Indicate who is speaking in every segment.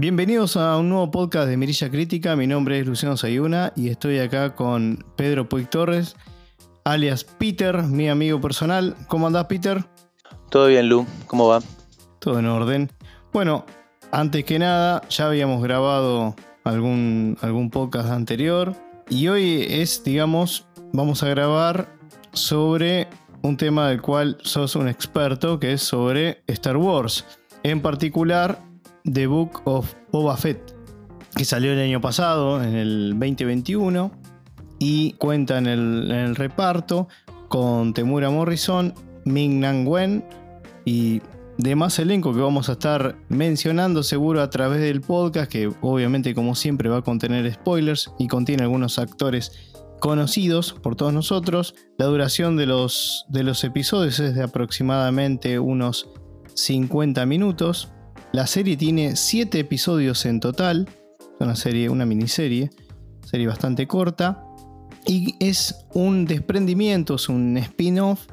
Speaker 1: Bienvenidos a un nuevo podcast de Mirilla Crítica. Mi nombre es Luciano Sayuna y estoy acá con Pedro Puig Torres, alias Peter, mi amigo personal. ¿Cómo andás, Peter?
Speaker 2: Todo bien, Lu. ¿Cómo va?
Speaker 1: Todo en orden. Bueno, antes que nada, ya habíamos grabado algún, algún podcast anterior y hoy es, digamos, vamos a grabar sobre un tema del cual sos un experto, que es sobre Star Wars. En particular, The Book of Boba Fett, que salió el año pasado, en el 2021, y cuenta en el, reparto con Temura Morrison, Ming Nan Wen y demás elenco que vamos a estar mencionando seguro a través del podcast, que obviamente como siempre va a contener spoilers y contiene algunos actores conocidos por todos nosotros. La duración de los, de los episodios es de aproximadamente unos 50 minutos. La serie tiene 7 episodios en total. Es una serie, una miniserie, serie bastante corta. Y es un desprendimiento, es un spin-off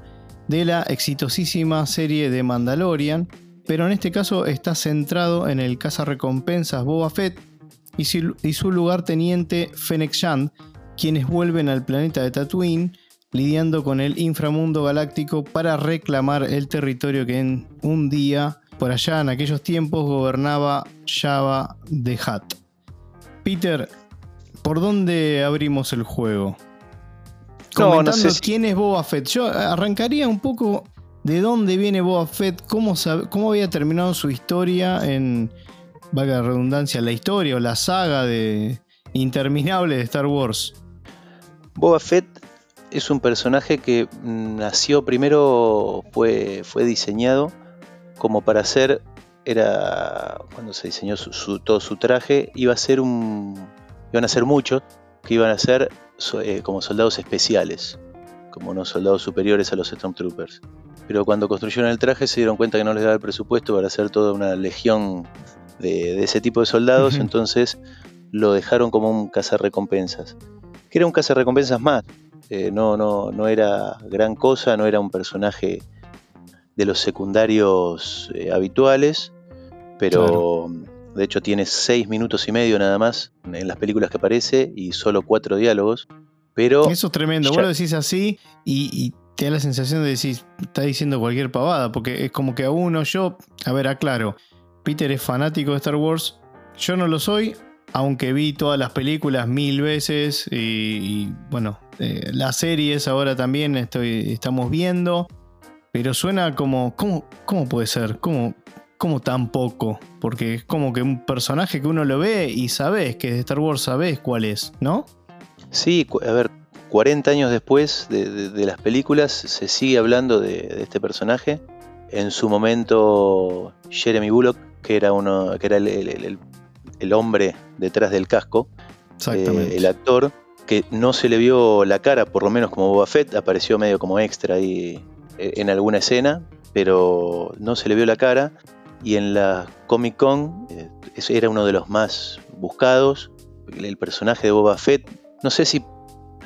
Speaker 1: de la exitosísima serie de Mandalorian. Pero en este caso está centrado en el recompensas Boba Fett y su, y su lugarteniente Fennec Shand, quienes vuelven al planeta de Tatooine lidiando con el inframundo galáctico para reclamar el territorio que en un día, por allá en aquellos tiempos, gobernaba Java de Hutt. Peter, ¿por dónde abrimos el juego? Comentando quién es Boba Fett. Yo arrancaría un poco de dónde viene Boba Fett, cómo, cómo había terminado su historia en, valga la redundancia, la historia o la saga de interminable de Star Wars.
Speaker 2: Boba Fett es un personaje que nació primero, fue, fue diseñado como para ser, era cuando se diseñó todo su traje, iba a ser un, iban a ser muchos que iban a ser eh, como soldados especiales, como unos soldados superiores a los Stormtroopers. Pero cuando construyeron el traje se dieron cuenta que no les daba el presupuesto para hacer toda una legión de, ese tipo de soldados, entonces lo dejaron como un cazarrecompensas que era un recompensas más. Eh, no, no, no era gran cosa, no era un personaje de los secundarios eh, habituales, pero de hecho tiene seis minutos y medio nada más en las películas que aparece y solo cuatro diálogos. Pero
Speaker 1: Eso es tremendo, vos lo decís así y, te da la sensación de decir, está diciendo cualquier pavada, porque es como que a uno, yo, a ver, aclaro, Peter es fanático de Star Wars, yo no lo soy, aunque vi todas las películas mil veces y, bueno, eh, las series ahora también estoy, estamos viendo, pero suena como, ¿cómo, cómo puede ser? ¿Cómo, ¿Cómo tan poco? Porque es como que un personaje que uno lo ve y sabes que de Star Wars sabes cuál es, ¿no?
Speaker 2: Sí, a ver, 40 años después de, las películas se sigue hablando de, este personaje. En su momento, Jeremy Bullock, que era uno, que era el el hombre detrás del casco, eh, el actor, que no se le vio la cara, por lo menos como Boba Fett, apareció medio como extra ahí en alguna escena, pero no se le vio la cara. Y en la Comic Con eh, era uno de los más buscados. El personaje de Boba Fett, no sé si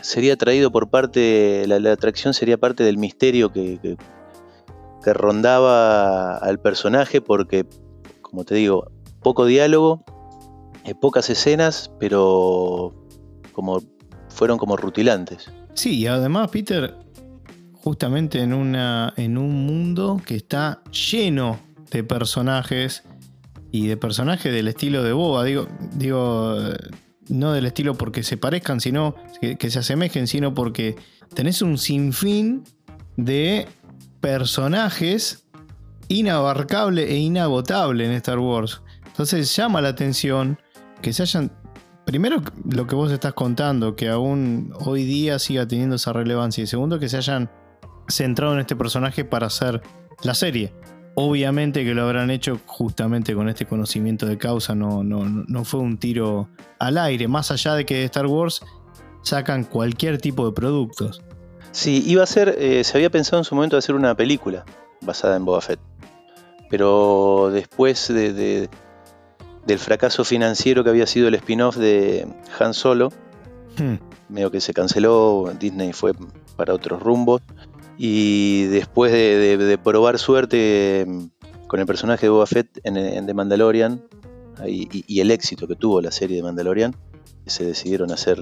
Speaker 2: sería traído por parte, la, la atracción sería parte del misterio que, que, que rondaba al personaje, porque, como te digo, poco diálogo, eh, pocas escenas, pero como fueron como rutilantes.
Speaker 1: Sí, y además, Peter, justamente en, una, en un mundo que está lleno de personajes y de personajes del estilo de Boba. Digo, digo no del estilo porque se parezcan, sino que, que se asemejen, sino porque tenés un sinfín de personajes inabarcable e inagotable en Star Wars. Entonces llama la atención que se hayan. Primero, lo que vos estás contando, que aún hoy día siga teniendo esa relevancia. Y segundo, que se hayan centrado en este personaje para hacer la serie. Obviamente que lo habrán hecho justamente con este conocimiento de causa, no, no, no fue un tiro al aire, más allá de que de Star Wars sacan cualquier tipo de productos.
Speaker 2: Sí, iba a ser, eh, se había pensado en su momento hacer una película basada en Boba Fett, pero después de, del fracaso financiero que había sido el spin-off de Han Solo. Hmm. Medio que se canceló, Disney fue para otros rumbos. Y después de, probar suerte mm, con el personaje de Boba Fett en, The Mandalorian, y, el éxito que tuvo la serie de Mandalorian, se decidieron hacer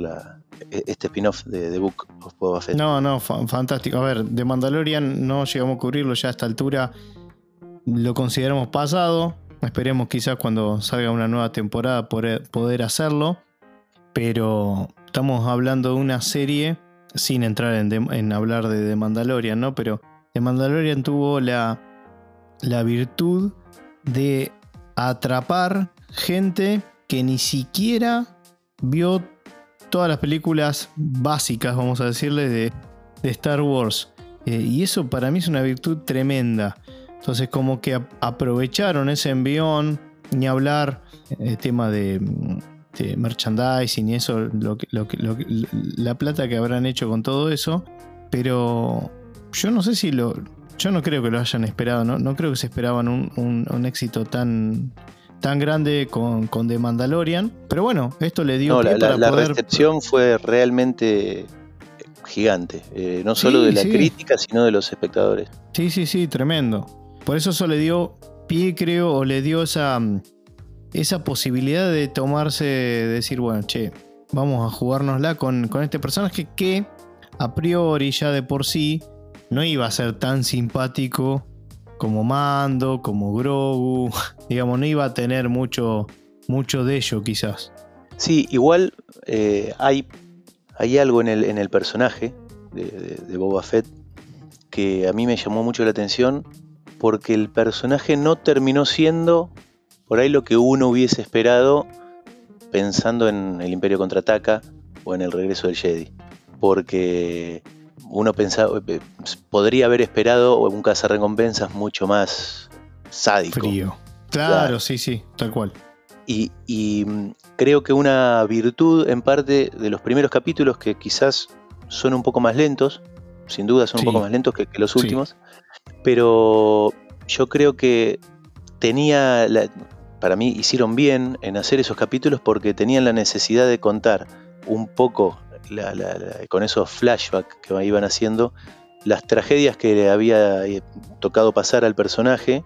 Speaker 2: e, este spin-off de The Book of Boba Fett.
Speaker 1: No, no, fantástico. A ver, de Mandalorian no llegamos a cubrirlo ya a esta altura. Lo consideramos pasado. Esperemos quizás cuando salga una nueva temporada poder, hacerlo. Pero estamos hablando de una serie, sin entrar en, hablar de The Mandalorian, ¿no? Pero The Mandalorian tuvo la, la virtud de atrapar gente que ni siquiera vio todas las películas básicas, vamos a decirle, de, Star Wars. Eh, y eso para mí es una virtud tremenda. Entonces como que aprovecharon ese envión, ni hablar, el eh, tema de, merchandising y eso, lo, la plata que habrán hecho con todo eso. Pero yo no sé si lo... Yo no creo que lo hayan esperado, no, no creo que se esperaban un éxito tan, tan grande con, con The Mandalorian. Pero bueno, esto le dio.
Speaker 2: No, la, recepción fue realmente gigante. Eh, no solo de la crítica, sino de los espectadores.
Speaker 1: Sí, sí, sí, tremendo. Por eso eso le dio pie, creo, o le dio esa, esa posibilidad de tomarse, de decir, bueno, che, vamos a jugárnosla con, con este personaje que a priori ya de por sí no iba a ser tan simpático como Mando, como Grogu, digamos, no iba a tener mucho, mucho de ello quizás.
Speaker 2: Sí, igual eh, hay, hay algo en el, en el personaje de, Boba Fett que a mí me llamó mucho la atención porque el personaje no terminó siendo por ahí lo que uno hubiese esperado pensando en el Imperio contraataca o en el regreso del Jedi. Porque uno pensaba, eh, podría haber esperado un cazarrecompensas mucho más sádico.
Speaker 1: Frío. Claro, sí, sí, tal cual.
Speaker 2: Y, mm, creo que una virtud en parte de los primeros capítulos que quizás son un poco más lentos, sin duda son un poco más lentos que, los últimos, pero yo creo que tenía, para mí hicieron bien en hacer esos capítulos porque tenían la necesidad de contar un poco con esos flashbacks que iban haciendo, las tragedias que le había eh, tocado pasar al personaje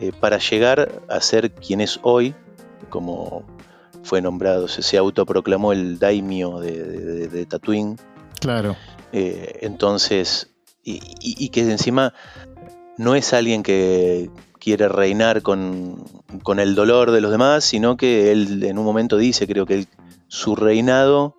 Speaker 2: eh, para llegar a ser quien es hoy, como fue nombrado, se, autoproclamó el daimio de, Tatooine.
Speaker 1: Claro.
Speaker 2: Eh, entonces, y, que encima no es alguien que quiere reinar con, con, el dolor de los demás, sino que él en un momento dice, creo que su reinado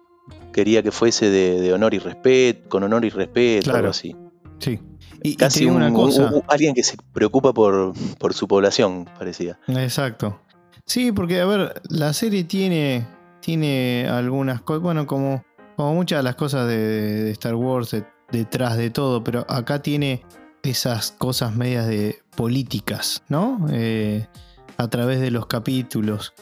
Speaker 2: quería que fuese de, honor y respeto, con honor y respeto, algo así.
Speaker 1: Sí.
Speaker 2: Y, Casi una cosa. alguien que se preocupa por, su población, parecía.
Speaker 1: Exacto. Sí, porque, a ver, la serie tiene, tiene algunas cosas, bueno, como, como muchas de las cosas de, Star Wars detrás de todo, pero acá tiene esas cosas medias de políticas, ¿no? Eh, a través de los capítulos.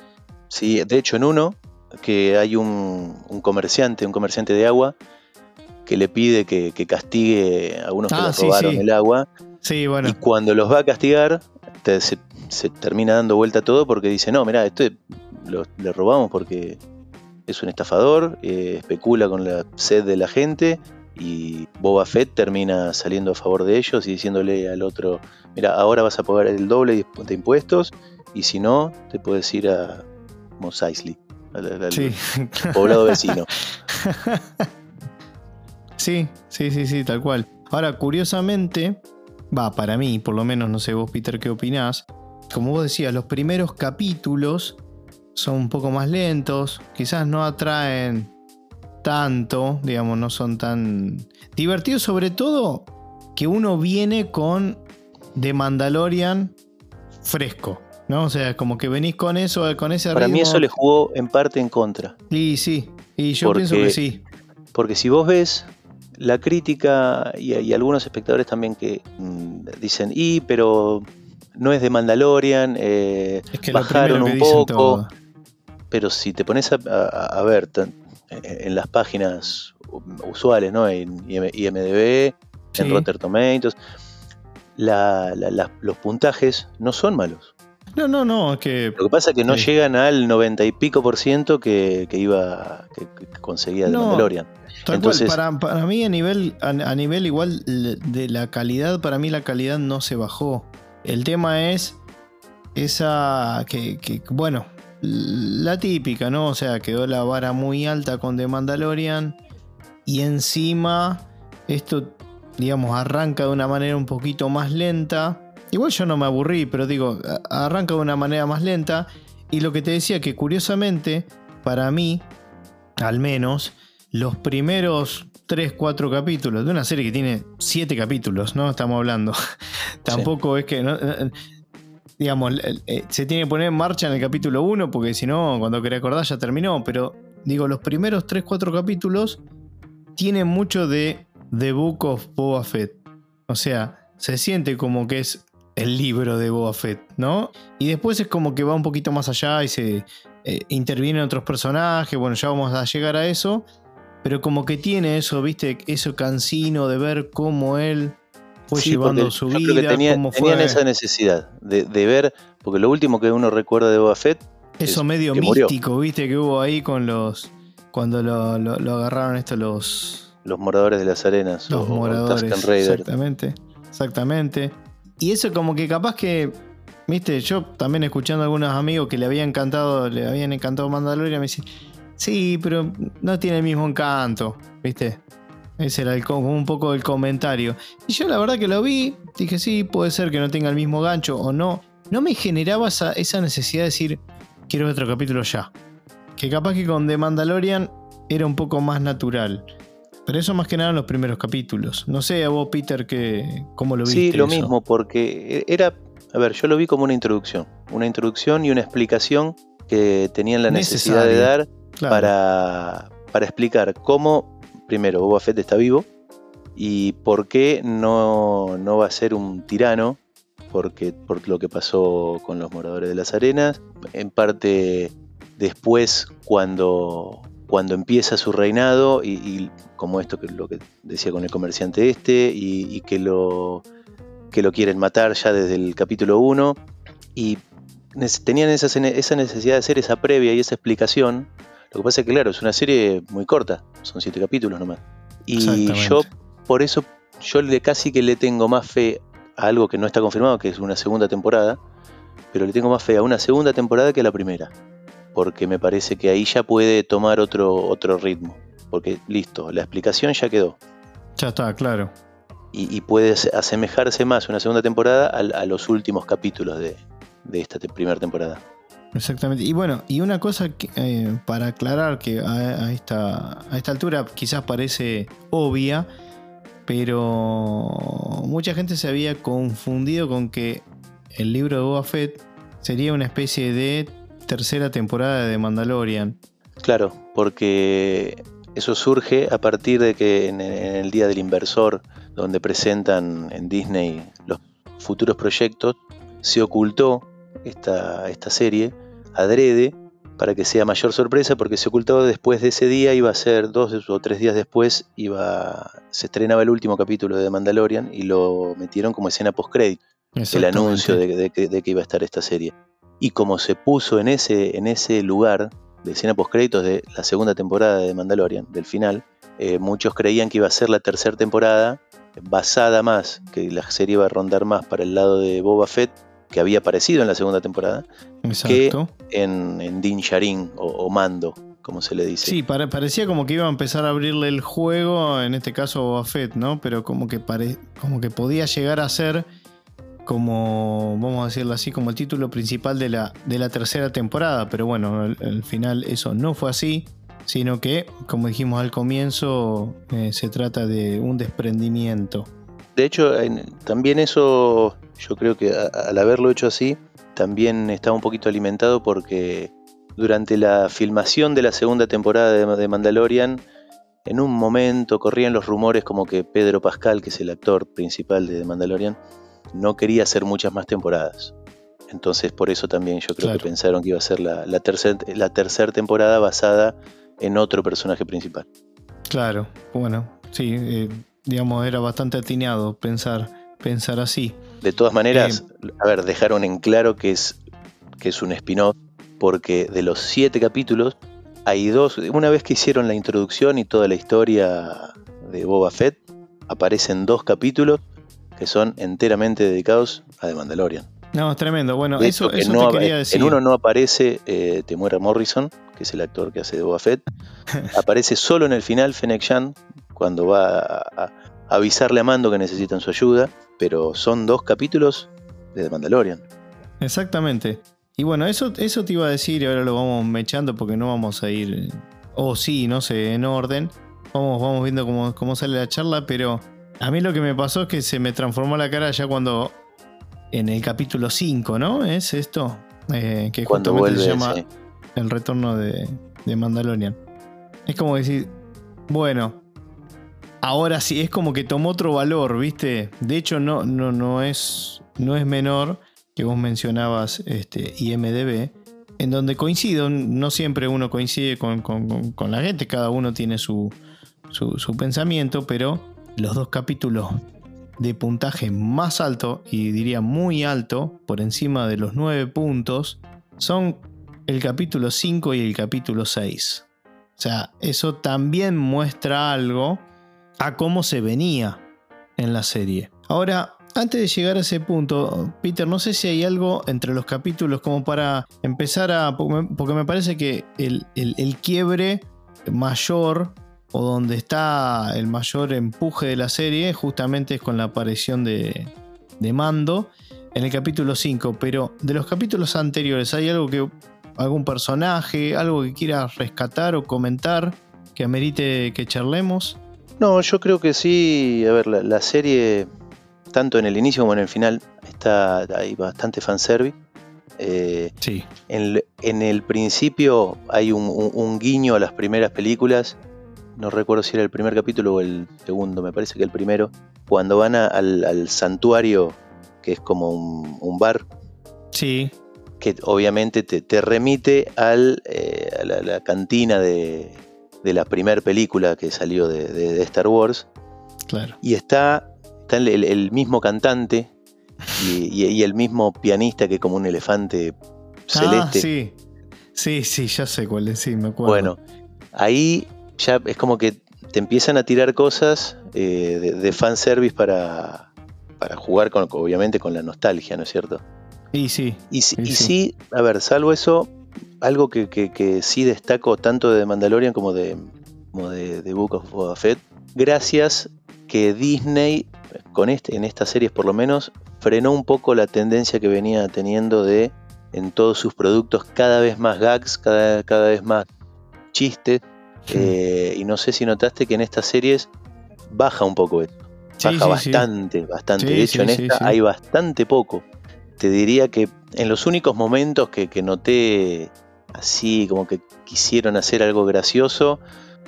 Speaker 2: Sí, de hecho en uno que hay un, comerciante, un comerciante de agua, que le pide que, castigue a algunos que ah, le robaron el agua.
Speaker 1: Sí, bueno.
Speaker 2: Y cuando los va a castigar, se, termina dando vuelta todo porque dice, no, mira, esto le robamos porque es un estafador, eh, especula con la sed de la gente y Boba Fett termina saliendo a favor de ellos y diciéndole al otro, mira, ahora vas a pagar el doble de impuestos y si no, te puedes ir a Mos Eisley sí. poblado vecino.
Speaker 1: sí, sí, sí, sí, tal cual. Ahora, curiosamente, va, para mí, por lo menos, no sé vos, Peter, qué opinás. Como vos decías, los primeros capítulos son un poco más lentos, quizás no atraen tanto, digamos, no son tan divertidos, sobre todo que uno viene con The Mandalorian fresco. ¿no? O sea, como que venís con eso, con ese
Speaker 2: Para mí eso le jugó en parte en contra.
Speaker 1: Y sí, y yo pienso que sí.
Speaker 2: Porque si vos ves la crítica y, algunos espectadores también que mm, dicen, y pero no es de Mandalorian, eh, es que bajaron un poco. Pero si te pones a, ver en las páginas usuales, ¿no? En IMDB, en Rotten Tomatoes, los puntajes no son malos.
Speaker 1: No, no, no, es que.
Speaker 2: Lo que pasa es que no llegan al 90 y pico por ciento que, iba. que, conseguía de Mandalorian.
Speaker 1: Entonces, para, mí, a nivel, a, nivel igual de la calidad, para mí la calidad no se bajó. El tema es esa. que, bueno, la típica, ¿no? O sea, quedó la vara muy alta con The Mandalorian. Y encima, esto, digamos, arranca de una manera un poquito más lenta. Igual yo no me aburrí, pero digo, arranca de una manera más lenta. Y lo que te decía, que curiosamente, para mí, al menos, los primeros 3, 4 capítulos de una serie que tiene 7 capítulos, ¿no? Estamos hablando. Tampoco es que digamos, eh, se tiene que poner en marcha en el capítulo 1, porque si no, cuando quería acordar ya terminó. Pero digo, los primeros 3-4 capítulos tienen mucho de The Book of Boba Fett. O sea, se siente como que es el libro de Boba Fett, ¿no? Y después es como que va un poquito más allá y se eh, intervienen otros personajes. Bueno, ya vamos a llegar a eso. Pero como que tiene eso, viste, eso cansino de ver cómo él fue llevando su vida.
Speaker 2: tenían esa necesidad de, ver, porque lo último que uno recuerda de Boba Fett.
Speaker 1: Eso medio místico, viste, que hubo ahí con los. Cuando lo, agarraron estos los.
Speaker 2: Los moradores de las arenas.
Speaker 1: Los moradores. exactamente. Exactamente. Y eso como que capaz que. Viste, yo también escuchando a algunos amigos que le habían encantado, le habían encantado Mandalorian, me dicen, sí, pero no tiene el mismo encanto, ¿viste? Ese era el, un poco el comentario. Y yo la verdad que lo vi, dije, sí, puede ser que no tenga el mismo gancho o no. No me generaba esa, necesidad de decir, quiero otro capítulo ya. Que capaz que con The Mandalorian era un poco más natural. Pero eso más que nada en los primeros capítulos. No sé a vos, Peter, que, cómo lo viste.
Speaker 2: Sí, lo mismo, porque era, a ver, yo lo vi como una introducción. Una introducción y una explicación que tenían la necesidad de dar para, para explicar cómo primero, Boba Fett está vivo y por qué no, va a ser un tirano, porque, por lo que pasó con los moradores de las arenas, en parte después cuando, cuando empieza su reinado y, como esto que lo que decía con el comerciante este y, que lo que lo quieren matar ya desde el capítulo 1 y tenían esa, esa necesidad de hacer esa previa y esa explicación lo que pasa es que, claro, es una serie muy corta, son siete capítulos nomás. Y yo, por eso, yo le casi que le tengo más fe a algo que no está confirmado, que es una segunda temporada, pero le tengo más fe a una segunda temporada que a la primera. Porque me parece que ahí ya puede tomar otro, otro ritmo. Porque listo, la explicación ya quedó.
Speaker 1: Ya está, claro.
Speaker 2: Y, puede asemejarse más una segunda temporada a, los últimos capítulos de, de esta primera temporada.
Speaker 1: Exactamente. Y bueno, y una cosa eh, para aclarar que a, esta, a esta altura quizás parece obvia, pero mucha gente se había confundido con que el libro de Boba sería una especie de tercera temporada de Mandalorian.
Speaker 2: Claro, porque eso surge a partir de que en, el Día del Inversor, donde presentan en Disney los futuros proyectos, se ocultó esta, esta serie adrede para que sea mayor sorpresa porque se ocultaba después de ese día, iba a ser dos o tres días después, iba, se estrenaba el último capítulo de Mandalorian y lo metieron como escena post-credit, el anuncio de, que iba a estar esta serie. Y como se puso en ese, en ese lugar de escena post-créditos de la segunda temporada de Mandalorian, del final, eh, muchos creían que iba a ser la tercera temporada, basada más, que la serie iba a rondar más para el lado de Boba Fett que había aparecido en la segunda temporada que en, en Din Djarin o, Mando, como se le dice.
Speaker 1: Sí, parecía como que iba a empezar a abrirle el juego, en este caso a Fett, ¿no? Pero como que, como que podía llegar a ser como, vamos a decirlo así, como el título principal de la, de la tercera temporada. Pero bueno, al, final eso no fue así, sino que, como dijimos al comienzo, eh, se trata de un desprendimiento.
Speaker 2: De hecho, también eso yo creo que al haberlo hecho así, también estaba un poquito alimentado porque durante la filmación de la segunda temporada de Mandalorian, en un momento corrían los rumores como que Pedro Pascal, que es el actor principal de Mandalorian, no quería hacer muchas más temporadas. Entonces por eso también yo creo que pensaron que iba a ser la, la tercera temporada basada en otro personaje principal.
Speaker 1: Claro, bueno, sí, eh, digamos, era bastante atineado pensar, pensar así.
Speaker 2: De todas maneras, a ver, dejaron en claro que es, que es un spin-off, porque de los siete capítulos, hay dos. Una vez que hicieron la introducción y toda la historia de Boba Fett, aparecen dos capítulos que son enteramente dedicados a The Mandalorian.
Speaker 1: No, es tremendo. Bueno,
Speaker 2: De
Speaker 1: eso,
Speaker 2: que
Speaker 1: eso
Speaker 2: no
Speaker 1: te quería decir.
Speaker 2: en uno no aparece eh, Temuera Morrison, que es el actor que hace de Boba Fett. aparece solo en el final Fennec Shand, cuando va a, a avisarle a Mando que necesitan su ayuda. Pero son dos capítulos de The Mandalorian.
Speaker 1: Exactamente. Y bueno, eso, eso te iba a decir y ahora lo vamos mechando porque no vamos a ir. O sí, no sé, en orden. Vamos, vamos viendo cómo, cómo sale la charla, pero a mí lo que me pasó es que se me transformó la cara ya cuando. En el capítulo 5, ¿no? ¿Es esto? Eh, que
Speaker 2: Cuando
Speaker 1: justamente
Speaker 2: vuelve,
Speaker 1: se llama
Speaker 2: sí.
Speaker 1: El retorno de, de Mandalorian. Es como decir, bueno, ahora sí, es como que tomó otro valor, ¿viste? De hecho, no, no, no, es, no es menor que vos mencionabas este, IMDB, en donde coincido, no siempre uno coincide con, con- con- la gente, cada uno tiene su, su, su pensamiento, pero los dos capítulos de puntaje más alto, y diría muy alto, por encima de los 9 puntos, son el capítulo 5 y el capítulo 6. O sea, eso también muestra algo a cómo se venía en la serie. Ahora, antes de llegar a ese punto, Peter, no sé si hay algo entre los capítulos como para empezar a... Porque me- parece que el, el- el quiebre mayor o donde está el mayor empuje de la serie justamente es con la aparición de, de Mando en el capítulo 5. Pero de los capítulos anteriores, ¿hay algo que... algún personaje, algo que quieras rescatar o comentar que amerite que charlemos?
Speaker 2: No, yo creo que sí. A ver, la, la serie, tanto en el inicio como en el final, está hay bastante fanservice. Eh,
Speaker 1: Sí.
Speaker 2: en, el- en el principio hay un, un- un guiño a las primeras películas. No recuerdo si era el primer capítulo o el segundo, me parece que el primero. Cuando van a- al, al santuario, que es como un, un bar,
Speaker 1: Sí,
Speaker 2: que obviamente te, te remite al, eh, a la, la cantina de, de la primera película que salió de- de- de Star Wars.
Speaker 1: claro.
Speaker 2: Y está, está el, mismo cantante y, y- y el mismo pianista que es como un elefante celeste.
Speaker 1: Ah, sí. Sí, sí, ya sé cuál es, sí, me acuerdo.
Speaker 2: bueno, ahí ya es como que te empiezan a tirar cosas eh, de, de fanservice para, para jugar con, obviamente con la nostalgia, ¿no es cierto?
Speaker 1: Y sí,
Speaker 2: Y, sí-
Speaker 1: Sí,
Speaker 2: y
Speaker 1: sí.
Speaker 2: sí, a ver, salvo eso, algo que, que- que sí destaco tanto de Mandalorian como de, como de, de Book of Boba Fett, gracias que Disney, con este, en estas series por lo menos, frenó un poco la tendencia que venía teniendo de en todos sus productos cada vez más gags, cada, cada vez más chistes. eh, y no sé si notaste que en estas series baja un poco esto. Baja
Speaker 1: sí, sí.
Speaker 2: bastante, bastante. De hecho, en esta hay bastante poco. Te diría que en los únicos momentos que, que noté así como que quisieron hacer algo gracioso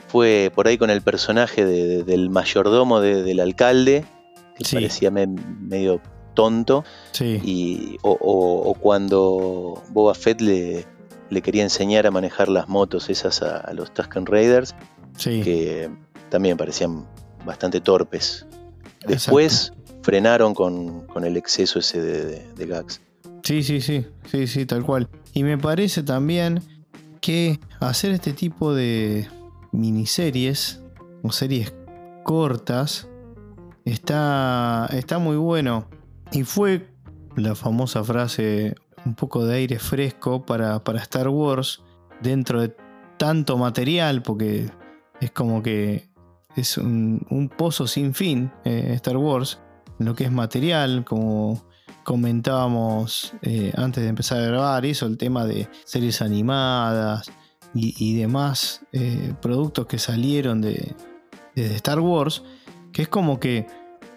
Speaker 2: fue por ahí con el personaje de- de- del mayordomo de- del alcalde, que
Speaker 1: Sí.
Speaker 2: parecía me- medio tonto,
Speaker 1: Sí,
Speaker 2: y, o, o- o cuando Boba Fett le, le quería enseñar a manejar las motos esas a, a los Tusken Raiders,
Speaker 1: sí.
Speaker 2: que también parecían bastante torpes. Después frenaron con, con el exceso ese de gags.
Speaker 1: Sí, sí, sí, sí, sí, tal cual. Y me parece también que hacer este tipo de miniseries o series cortas está, está muy bueno. Y fue la famosa frase, un poco de aire fresco para, para Star Wars dentro de tanto material, porque es como que es un, pozo sin fin eh, Star Wars, en lo que es material, como comentábamos eh, antes de empezar a grabar eso, el tema de series animadas y, demás eh, productos que salieron de, de Star Wars, que es como que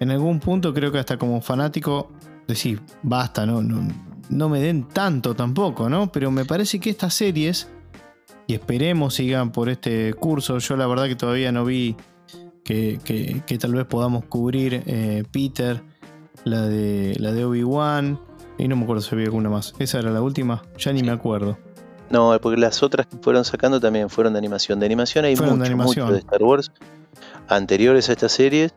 Speaker 1: en algún punto creo que hasta como fanático decir, basta, no, no, no me den tanto tampoco, ¿no? Pero me parece que estas series, y esperemos sigan por este curso, yo la verdad que todavía no vi que, que- que tal vez podamos cubrir eh, Peter, la de, la de Obi-Wan, y no me acuerdo si había alguna más. ¿Esa era la última? Ya ni me acuerdo.
Speaker 2: No, porque las otras que fueron sacando también fueron de animación. De animación hay mucho,
Speaker 1: de animación.
Speaker 2: mucho de Star Wars. Anteriores a estas series,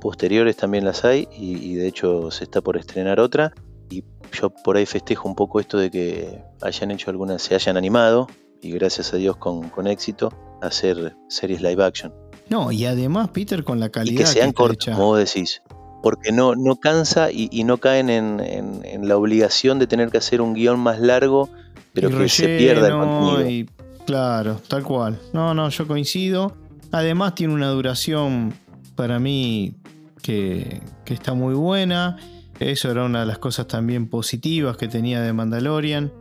Speaker 2: posteriores también las hay, y, y de hecho se está por estrenar otra. Y yo por ahí festejo un poco esto de que hayan hecho algunas, se hayan animado, y gracias a Dios con, con éxito, a hacer series live action.
Speaker 1: No, y además, Peter, con la calidad
Speaker 2: Y que sean cortas, como vos decís. Porque no, no cansa y, no caen en, la obligación de tener que hacer un guion más largo, pero que se pierda el contenido.
Speaker 1: claro, tal cual. No, no, yo coincido. Además tiene una duración para mí que, está muy buena. Eso era una de las cosas también positivas que tenía de Mandalorian.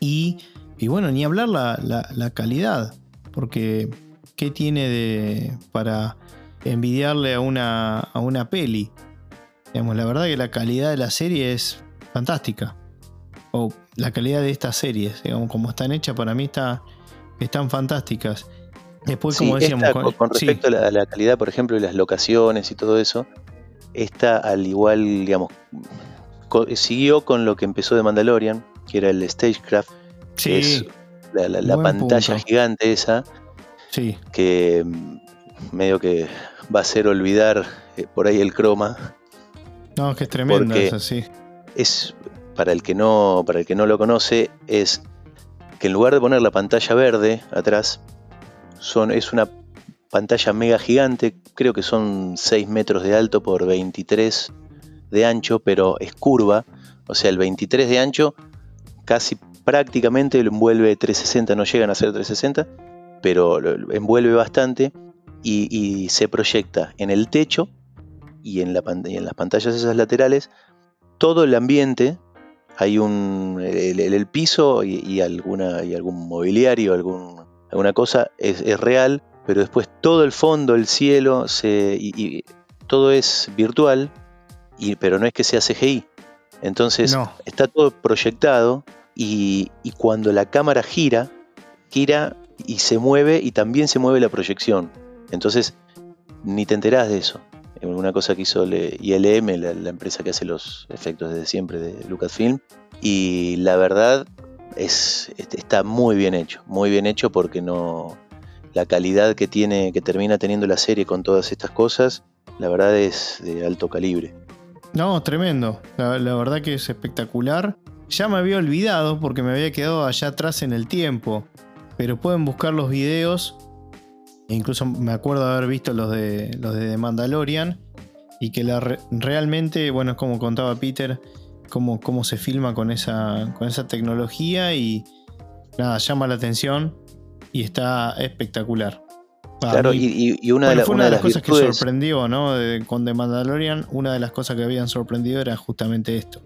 Speaker 1: Y, bueno, ni hablar la, calidad. Porque, ¿qué tiene de para envidiarle a una, a una peli? Digamos, la verdad que la calidad de la serie es fantástica. O la calidad de estas series, digamos, como están hechas, para mí está, están fantásticas.
Speaker 2: Después, como decíamos. con, respecto a, la, calidad, por ejemplo, de las locaciones y todo eso, esta al igual, digamos, siguió con lo que empezó de Mandalorian, que era el Stagecraft, que es la, pantalla gigante esa,
Speaker 1: sí.
Speaker 2: que mm, medio que va a hacer olvidar eh, por ahí el croma.
Speaker 1: No, que es tremendo eso, sí.
Speaker 2: Es, para el que no, para el que no lo conoce, es que en lugar de poner la pantalla verde atrás, son, es una pantalla mega gigante, creo que son 6 metros de alto por 23 de ancho, pero es curva, o sea, el 23 de ancho casi prácticamente lo envuelve 360, no llegan a ser 360, pero lo envuelve bastante y, se proyecta en el techo y en, la, en las pantallas esas laterales todo el ambiente hay un el, piso y, alguna y algún mobiliario algún, alguna cosa es, real pero después todo el fondo el cielo se, y, todo es virtual y, pero no es que sea CGI entonces está todo proyectado y, y cuando la cámara gira gira y se mueve y también se mueve la proyección. Entonces, ni te enterás de eso. Una cosa que hizo ILM, la, empresa que hace los efectos desde siempre de Lucasfilm. Y la verdad es, está muy bien hecho, muy bien hecho porque no la calidad que tiene, que termina teniendo la serie con todas estas cosas, la verdad es de alto calibre.
Speaker 1: No, tremendo. La, la, verdad que es espectacular. Ya me había olvidado porque me había quedado allá atrás en el tiempo. Pero pueden buscar los videos incluso me acuerdo de haber visto los de los de Mandalorian. Y que la realmente, bueno, es como contaba Peter, cómo, cómo se filma con esa, con esa tecnología. Y nada, llama la atención. Y está espectacular.
Speaker 2: claro, y, una, de, las cosas
Speaker 1: que sorprendió, ¿no? con The Mandalorian, una de las cosas que habían sorprendido era justamente esto.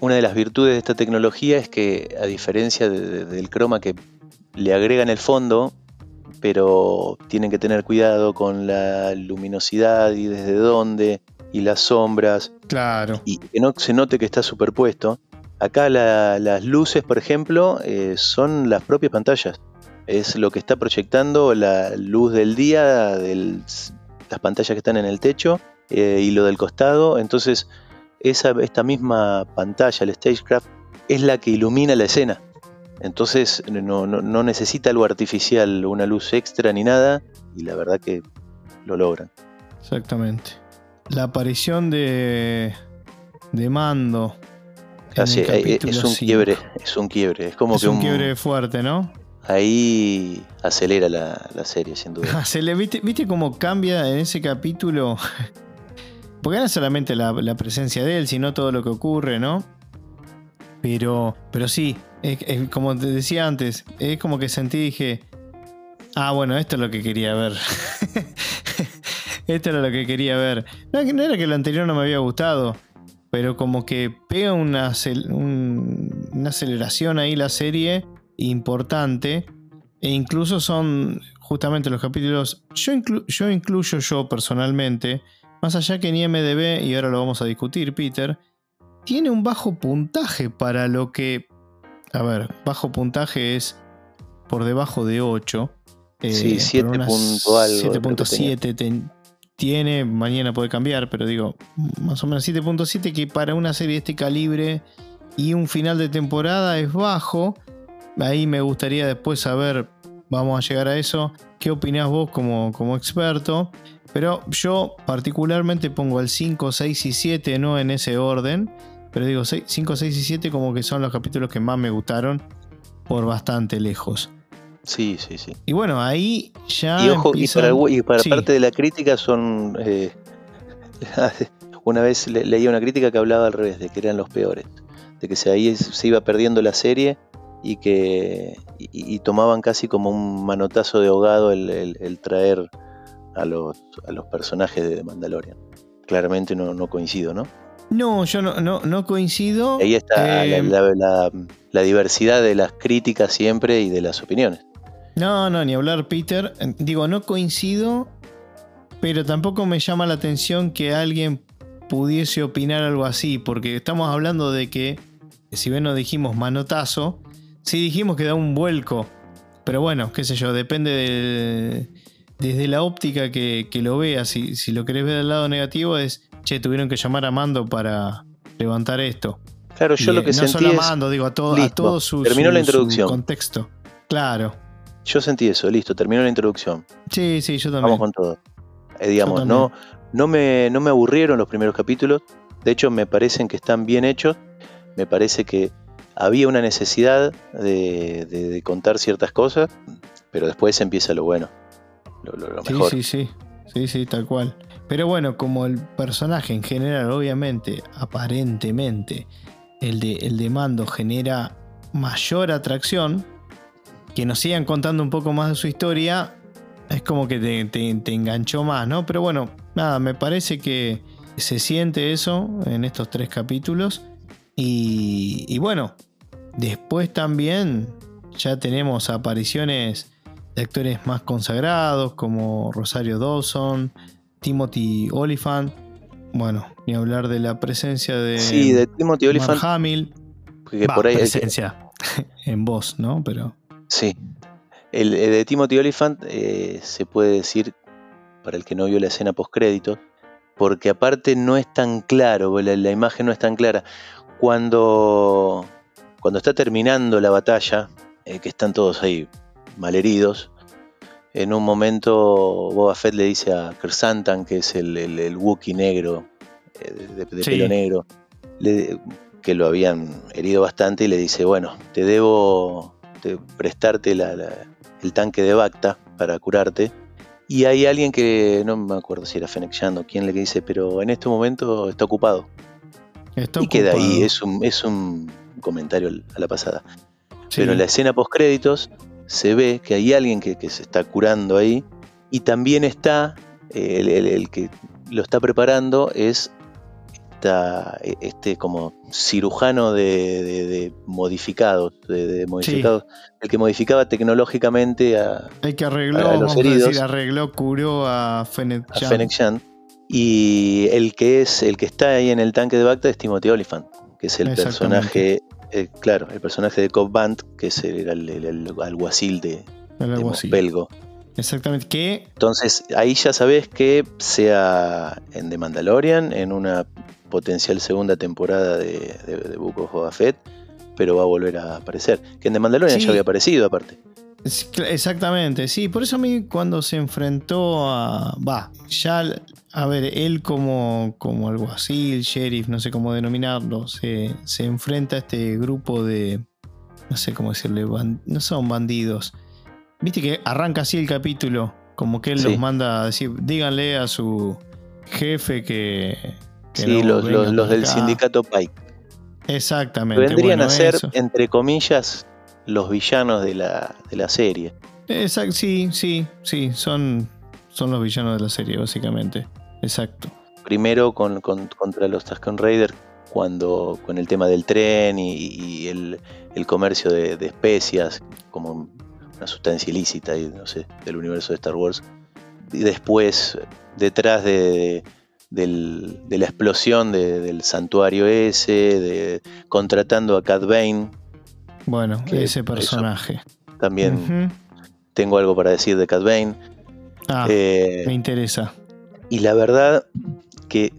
Speaker 2: Una de las virtudes de esta tecnología es que, a diferencia del croma que le agrega en el fondo, pero tienen que tener cuidado con la luminosidad y desde dónde y las sombras.
Speaker 1: Claro.
Speaker 2: Y que no se note que está superpuesto. Acá las luces, por ejemplo, eh, son las propias pantallas. Es lo que está proyectando la luz del día, las pantallas que están en el techo eh, y lo del costado. Entonces, esa, esta misma pantalla, el Stagecraft, es la que ilumina la escena. Entonces no, necesita algo artificial, una luz extra ni nada, y la verdad que lo logran.
Speaker 1: Exactamente. La aparición de, de Mando.
Speaker 2: Así, es un quiebre, es un quiebre, es como que
Speaker 1: un, quiebre fuerte, ¿no?
Speaker 2: Ahí acelera la, serie, sin duda.
Speaker 1: ¿Viste, ¿Viste cómo cambia en ese capítulo? Porque no es solamente la, la presencia de él, sino todo lo que ocurre, ¿no? Pero, pero sí, como te decía antes, es como que sentí y dije, ah, bueno, esto es lo que quería ver. esto era lo que quería ver. No, era que lo anterior no me había gustado, pero como que pega una, una aceleración ahí la serie importante. E incluso son justamente los capítulos. Yo, yo incluyo yo personalmente, más allá que en IMDB, y ahora lo vamos a discutir, Peter, tiene un bajo puntaje para lo que a ver, bajo puntaje es por debajo de 8.
Speaker 2: Eh, sí, 7.7
Speaker 1: tiene, mañana puede cambiar, pero digo, más o menos 7.7 que para una serie de este calibre y un final de temporada es bajo. Ahí me gustaría después saber, vamos a llegar a eso, qué opinás vos como, como experto. Pero yo particularmente pongo el 5, 6 y 7, no en ese orden. Pero digo, 5, 6 y 7 como que son los capítulos que más me gustaron por bastante lejos.
Speaker 2: Sí, sí, sí.
Speaker 1: Y bueno, ahí ya.
Speaker 2: Y, ojo, y para, parte de la crítica son. Eh, una vez leía una crítica que hablaba al revés, de que eran los peores, de que se, ahí se iba perdiendo la serie y que y, tomaban casi como un manotazo de ahogado el, traer a los, a los personajes de Mandalorian. Claramente no, no coincido, ¿no?
Speaker 1: No, yo no, no, no coincido.
Speaker 2: Ahí está eh, la, diversidad de las críticas siempre y de las opiniones.
Speaker 1: No, no, ni hablar, Peter. Digo, no coincido, pero tampoco me llama la atención que alguien pudiese opinar algo así, porque estamos hablando de que, si bien no dijimos manotazo, sí dijimos que da un vuelco. Pero bueno, qué sé yo, depende de, desde la óptica que, lo veas. Si, si lo querés ver del lado negativo es che, tuvieron que llamar a Mando para levantar esto.
Speaker 2: Claro, yo lo que
Speaker 1: no
Speaker 2: sentí
Speaker 1: solo a Mando, digo, a todo, su,
Speaker 2: terminó la introducción.
Speaker 1: contexto. Claro.
Speaker 2: Yo sentí eso, listo, terminó la introducción.
Speaker 1: Sí, sí, yo también.
Speaker 2: Vamos con todo. Eh, digamos, no, no, me, no me aburrieron los primeros capítulos. De hecho, me parecen que están bien hechos. Me parece que había una necesidad de, contar ciertas cosas, pero después empieza lo bueno, lo, lo mejor.
Speaker 1: Sí, sí, sí, sí, sí, tal cual. Pero bueno, como el personaje en general, obviamente, aparentemente, el de, el de mando genera mayor atracción, que nos sigan contando un poco más de su historia, es como que te, enganchó más, ¿no? Pero bueno, nada, me parece que se siente eso en estos tres capítulos. Y, y bueno, después también ya tenemos apariciones de actores más consagrados como Rosario Dawson, Timothy Oliphant. Bueno, ni hablar de la presencia de.
Speaker 2: Sí, de Timothy Oliphant.
Speaker 1: Hamill. Que por ahí presencia en voz, ¿no? Pero.
Speaker 2: Sí. El, de Timothy Oliphant eh, se puede decir, para el que no vio la escena post-crédito, porque aparte no es tan claro, la, la, imagen no es tan clara. Cuando, cuando está terminando la batalla, eh, que están todos ahí malheridos, en un momento Boba Fett le dice a Kersantan, que es el, el, Wookiee negro, eh, de, pelo negro, que lo habían herido bastante, y le dice, bueno, te debo prestarte el tanque de Bacta para curarte. Y hay alguien que, no me acuerdo si era Fennec Shand o quién le dice, pero en este momento está ocupado. y queda ahí, es un, es un comentario a la pasada. Pero en la escena post créditos se ve que hay alguien que, se está curando ahí y también está, eh, el, que lo está preparando es e, este como cirujano de, modificados, de, modificados, el que modificaba tecnológicamente a,
Speaker 1: el que arregló, los heridos, arregló, curó a Fennec
Speaker 2: Y el que es el que está ahí en el tanque de Bacta es Timothy Oliphant, que es el personaje eh, claro, el personaje de Cobb Band, que es el, alguacil de, Belgo.
Speaker 1: Exactamente. ¿Qué?
Speaker 2: Entonces, ahí ya sabes que sea en The Mandalorian, en una potencial segunda temporada de, de, Book of Fett, pero va a volver a aparecer. Que en The Mandalorian ya había aparecido, aparte.
Speaker 1: Exactamente, sí. Por eso a mí cuando se enfrentó a... Va, ya a ver, él como, como alguacil, sheriff, no sé cómo denominarlo, se, enfrenta a este grupo de, no sé cómo decirle, no son bandidos. Viste que arranca así el capítulo, como que él los manda a decir, díganle a su jefe que...
Speaker 2: sí, los, del sindicato Pike.
Speaker 1: Exactamente.
Speaker 2: Vendrían a ser, entre comillas, los villanos de la, de la serie.
Speaker 1: Exacto, sí, sí, sí, son, son los villanos de la serie, básicamente. Exacto.
Speaker 2: Primero con, contra los Tusken Raiders, cuando con el tema del tren y, el, comercio de, especias como una sustancia ilícita no sé, del universo de Star Wars. Y después, detrás de, la explosión del santuario ese, de, contratando a Cat Bane.
Speaker 1: Bueno, ese personaje.
Speaker 2: También tengo algo para decir de Cat Bane.
Speaker 1: Ah, eh, me interesa
Speaker 2: y la verdad que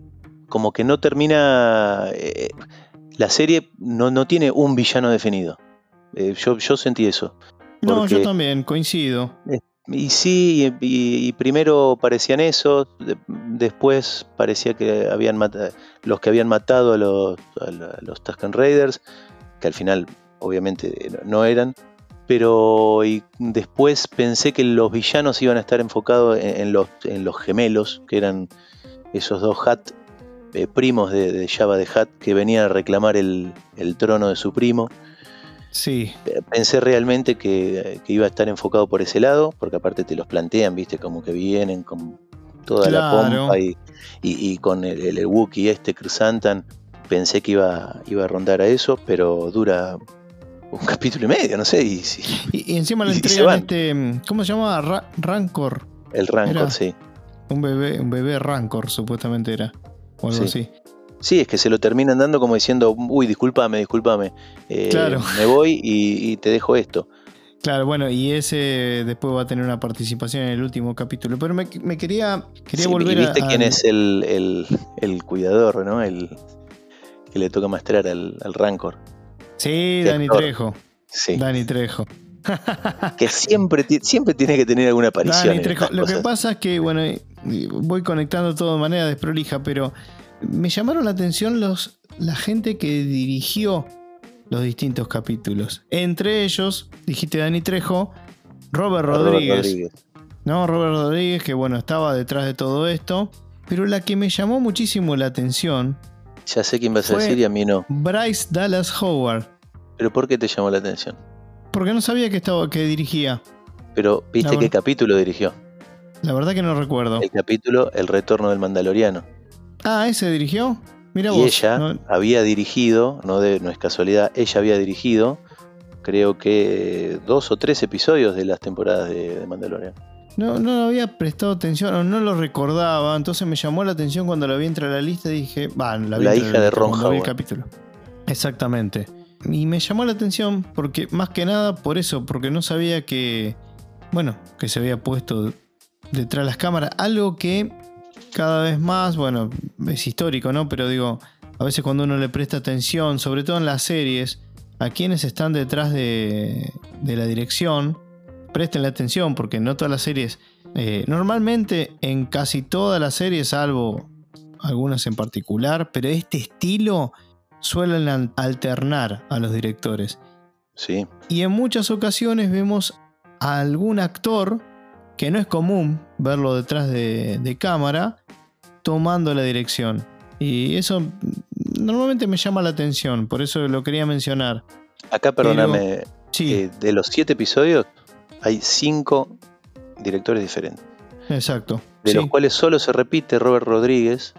Speaker 2: como que no termina... Eh, la serie no, no, tiene un villano definido. Eh, yo, yo, sentí eso.
Speaker 1: No, yo también, coincido.
Speaker 2: Eh, y sí, y, primero parecían esos, después parecía que habían matado, los que habían matado a los, a los Tusken Raiders, que al final obviamente no eran, pero y después pensé que los villanos iban a estar enfocados en, los, en los, gemelos, que eran esos dos Hat, eh, primos de, de Jabba de Hutt que venían a reclamar el, el trono de su primo.
Speaker 1: Sí.
Speaker 2: Eh, Pensé realmente que, que iba a estar enfocado por ese lado, porque aparte te los plantean, viste, como que vienen con toda la pompa y, y- y con el, el, el Wookiee este Cruzantan. Pensé que iba, iba a rondar a eso, pero dura un capítulo y medio, no sé, y, sí,
Speaker 1: Y, y encima le entregan este. mm, ¿Cómo se llama? Ra- Rancor.
Speaker 2: el Rancor,
Speaker 1: Era.
Speaker 2: sí.
Speaker 1: Un bebé, un bebé Rancor, supuestamente era. O algo
Speaker 2: Sí.
Speaker 1: así.
Speaker 2: Sí, es que se lo terminan dando como diciendo, uy, discúlpame, discúlpame, eh,
Speaker 1: Claro.
Speaker 2: me voy y, y te dejo esto.
Speaker 1: Claro, bueno, y ese después va a tener una participación en el último capítulo. Pero me, me quería, quería
Speaker 2: Sí,
Speaker 1: volver
Speaker 2: y viste
Speaker 1: a.
Speaker 2: quién es el, el- el cuidador, ¿no? El que le toca maestrar al, al Rancor.
Speaker 1: Sí, Dani
Speaker 2: actor.
Speaker 1: Trejo.
Speaker 2: Sí.
Speaker 1: Dani Trejo.
Speaker 2: Que siempre, siempre tiene que tener alguna aparición.
Speaker 1: Dani Trejo. Lo que pasa es que, bueno, eh, voy conectando todo de manera desprolija, pero me llamaron la atención los, la gente que dirigió los distintos capítulos. Entre ellos, dijiste Dani Trejo, Robert
Speaker 2: Robert
Speaker 1: Rodríguez.
Speaker 2: Rodríguez.
Speaker 1: ¿no? Robert Rodríguez, que bueno, estaba detrás de todo esto. Pero la que me llamó muchísimo la atención,
Speaker 2: Ya sé quién vas a decir y a mí no.
Speaker 1: Bryce Dallas Howard.
Speaker 2: Pero ¿por qué te llamó la atención?
Speaker 1: Porque no sabía que estaba, que dirigía.
Speaker 2: Pero ¿viste qué capítulo dirigió?
Speaker 1: La verdad que no recuerdo.
Speaker 2: El capítulo El retorno del Mandaloriano.
Speaker 1: Ah, ese dirigió. Mira
Speaker 2: y
Speaker 1: vos.
Speaker 2: ella
Speaker 1: No,
Speaker 2: había dirigido, no, de, no es casualidad, ella había dirigido, creo que dos o tres episodios de las temporadas de, de Mandalorian.
Speaker 1: No, no había prestado atención o no lo recordaba. Entonces me llamó la atención cuando la vi entre la lista y dije, va, la vi
Speaker 2: La hija de Ron
Speaker 1: el capítulo. Exactamente. Y me llamó la atención porque, más que nada, por eso, porque no sabía que, bueno, que se había puesto detrás de las cámaras. Algo que cada vez más, bueno, es histórico, ¿no? Pero digo, a veces cuando uno le presta atención, sobre todo en las series, a quienes están detrás de, de la dirección, presten la atención porque no todas las series, eh, normalmente en casi todas las series, salvo algunas en particular, pero este estilo suelen al- alternar a los directores.
Speaker 2: Sí,
Speaker 1: Y en muchas ocasiones vemos a algún actor, que no es común verlo detrás de, de cámara, tomando la dirección. Y eso normalmente me llama la atención, por eso lo quería mencionar.
Speaker 2: acá perdóname,
Speaker 1: Sí,
Speaker 2: eh, de los siete episodios hay cinco directores diferentes,
Speaker 1: exacto.
Speaker 2: de
Speaker 1: Sí,
Speaker 2: los cuales solo se repite Robert Rodríguez,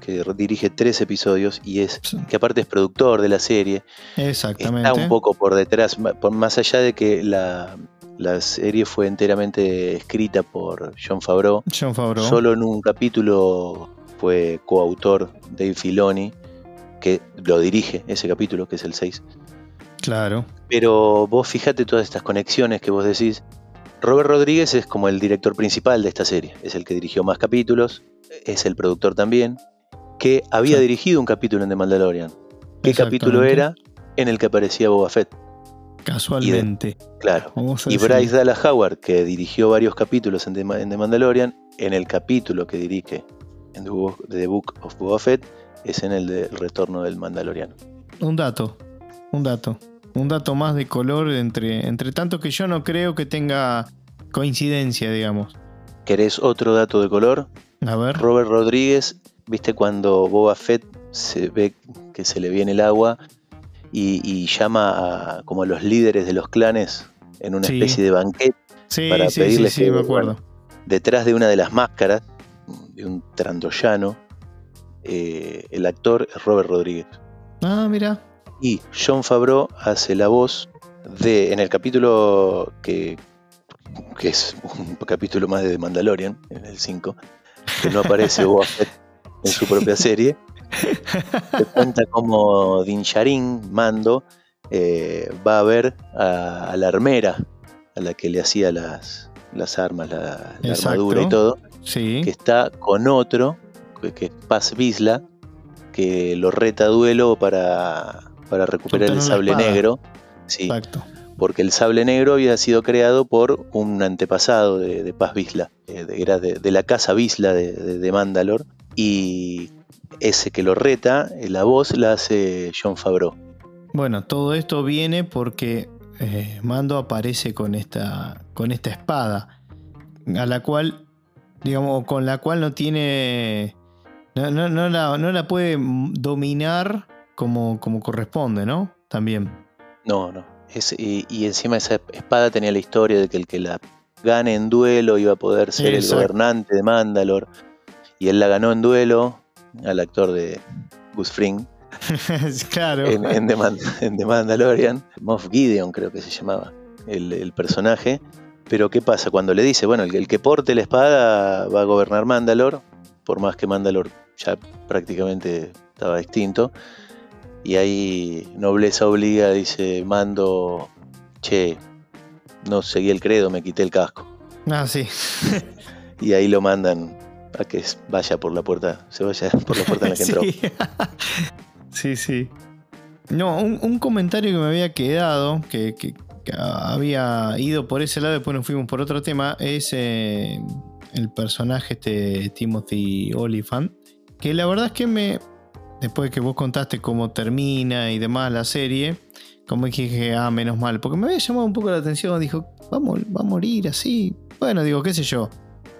Speaker 2: que dirige tres episodios y es que aparte es productor de la serie,
Speaker 1: exactamente.
Speaker 2: está un poco por detrás, más allá de que la, la serie fue enteramente escrita por John Favreau,
Speaker 1: John Favreau.
Speaker 2: solo en un capítulo fue coautor Dave Filoni, que lo dirige ese capítulo, que es el 6.
Speaker 1: Claro.
Speaker 2: Pero vos fíjate todas estas conexiones que vos decís. Robert Rodríguez es como el director principal de esta serie, es el que dirigió más capítulos, es el productor también, que había
Speaker 1: Sí.
Speaker 2: dirigido un capítulo en The Mandalorian. ¿Qué capítulo era? En el que aparecía Boba Fett,
Speaker 1: Casualmente.
Speaker 2: claro.
Speaker 1: Vamos a
Speaker 2: Y. Bryce Dallas Howard, que dirigió varios capítulos en The, en The Mandalorian, en el capítulo que dirige en The Book, The Book of Boba Fett, es en el de El Retorno del Mandaloriano.
Speaker 1: Un dato. Un dato. Un dato más de color entre, entre tanto que yo no creo que tenga coincidencia, digamos.
Speaker 2: ¿Querés otro dato de color?
Speaker 1: A ver.
Speaker 2: Robert Rodríguez, viste cuando Boba Fett se ve que se le viene el agua y, y llama a como a los líderes de los clanes en una
Speaker 1: Sí.
Speaker 2: especie de banquete
Speaker 1: Sí,
Speaker 2: para
Speaker 1: sí,
Speaker 2: pedirles que,
Speaker 1: me acuerdo.
Speaker 2: detrás de una de las máscaras de un trandoyano, eh, el actor es Robert Rodríguez.
Speaker 1: Ah, mira.
Speaker 2: Y John Favreau hace la voz de, en el capítulo que, que es un capítulo más de Mandalorian, en el 5, que no aparece Boba Fett en su propia serie, te cuenta cómo Din Djarin, Mando, eh, va a ver a, a la armera, a la que le hacía las, las armas, la, la armadura y todo,
Speaker 1: Sí.
Speaker 2: que está con otro, que, que es Paz Vizla, que lo reta a duelo para, para recuperar el sable negro. Sí,
Speaker 1: Exacto.
Speaker 2: porque el sable negro había sido creado por un antepasado de, de Paz Vizla, eh, de, era de, de la casa de, de, de Mandalor, y ese que lo reta, eh, la voz la hace John Favreau.
Speaker 1: Bueno, todo esto viene porque eh, Mando aparece con esta, con esta espada, a la cual, digamos, con la cual no tiene, No, no, no, la, no la puede dominar como, como corresponde, ¿no? También.
Speaker 2: No, no. Es, y, y, encima esa espada tenía la historia de que el que la gane en duelo iba a poder ser el gobernante de Mandalor. Y él la ganó en duelo al actor de Gus Fring.
Speaker 1: claro.
Speaker 2: En, en, The Mandalorian. Moff Gideon creo que se llamaba el, el, personaje. Pero ¿qué pasa? Cuando le dice, bueno, el, el, que porte la espada va a gobernar Mandalor, por más que Mandalor ya prácticamente estaba extinto. Y ahí nobleza obliga, dice, mando, che, no seguí el credo, me quité el casco.
Speaker 1: Ah, sí.
Speaker 2: y ahí lo mandan a que vaya por la puerta, se vaya por la puerta en la que entró.
Speaker 1: sí, sí. No, un, comentario que me había quedado, que, había ido por ese lado, después nos fuimos por otro tema, es eh, el personaje este Timothy Oliphant, que la verdad es que me, después que vos contaste cómo termina y demás la serie, como dije, ah, menos mal, porque me había llamado un poco la atención, dijo, vamos, va a morir así. Bueno, digo, qué sé yo,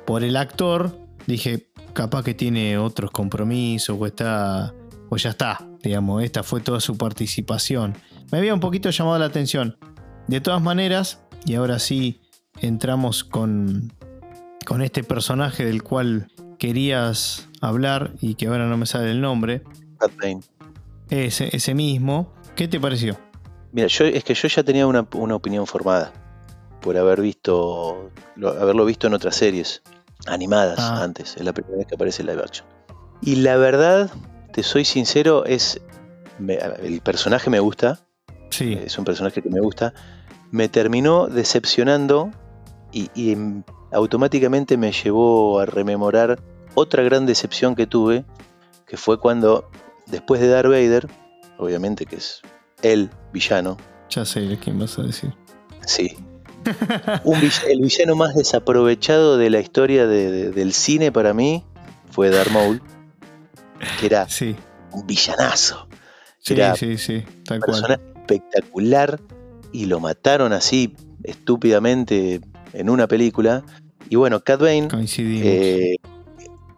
Speaker 1: por el actor, dije, capaz que tiene otros compromisos o está, o ya está, digamos, esta fue toda su participación. Me había un poquito llamado la atención. De todas maneras, y ahora sí entramos con, con este personaje del cual querías hablar y que ahora no me sale el nombre, ese, ese mismo. ¿Qué te pareció?
Speaker 2: Mira, yo, es que yo ya tenía una, opinión formada por haber visto, haberlo visto en otras series animadas ah. antes. Es la primera vez que aparece live action. Y la verdad, te soy sincero, es el personaje me gusta.
Speaker 1: Sí.
Speaker 2: Es un personaje que me gusta. Me terminó decepcionando y, y automáticamente me llevó a rememorar otra gran decepción que tuve, que fue cuando Después de Darth Vader, obviamente que es el villano.
Speaker 1: Ya sé de quién vas a decir.
Speaker 2: Sí. el villano más desaprovechado de la historia del cine para mí fue Darth Maul, que era un villanazo.
Speaker 1: Sí, sí, sí,
Speaker 2: tal cual. espectacular y lo mataron así estúpidamente en una película. Y bueno, Cat Bane. Eh,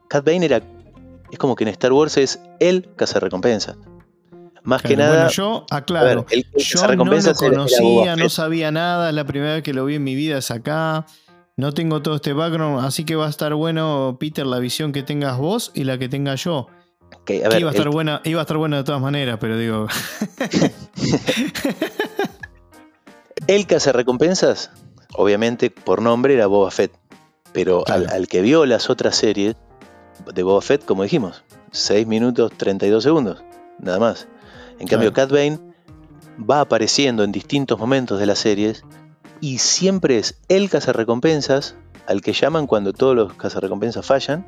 Speaker 2: Cat Bane era es como que en Star Wars es el cazarrecompensa. Más que nada.
Speaker 1: yo aclaro. el, yo no lo conocía, no sabía nada. Es la primera vez que lo vi en mi vida, es acá. No tengo todo este background, así que va a estar bueno, Peter, la visión que tengas vos y la que tenga yo. iba, a estar buena, iba a estar buena de todas maneras, pero digo.
Speaker 2: el cazarrecompensas, obviamente por nombre era Boba Fett. Pero al que vio las otras series, de Boba Fett, como dijimos, 6 minutos 32 segundos, nada más. En cambio, Cat Bane va apareciendo en distintos momentos de las series y siempre es el cazarrecompensas al que llaman cuando todos los cazarrecompensas fallan.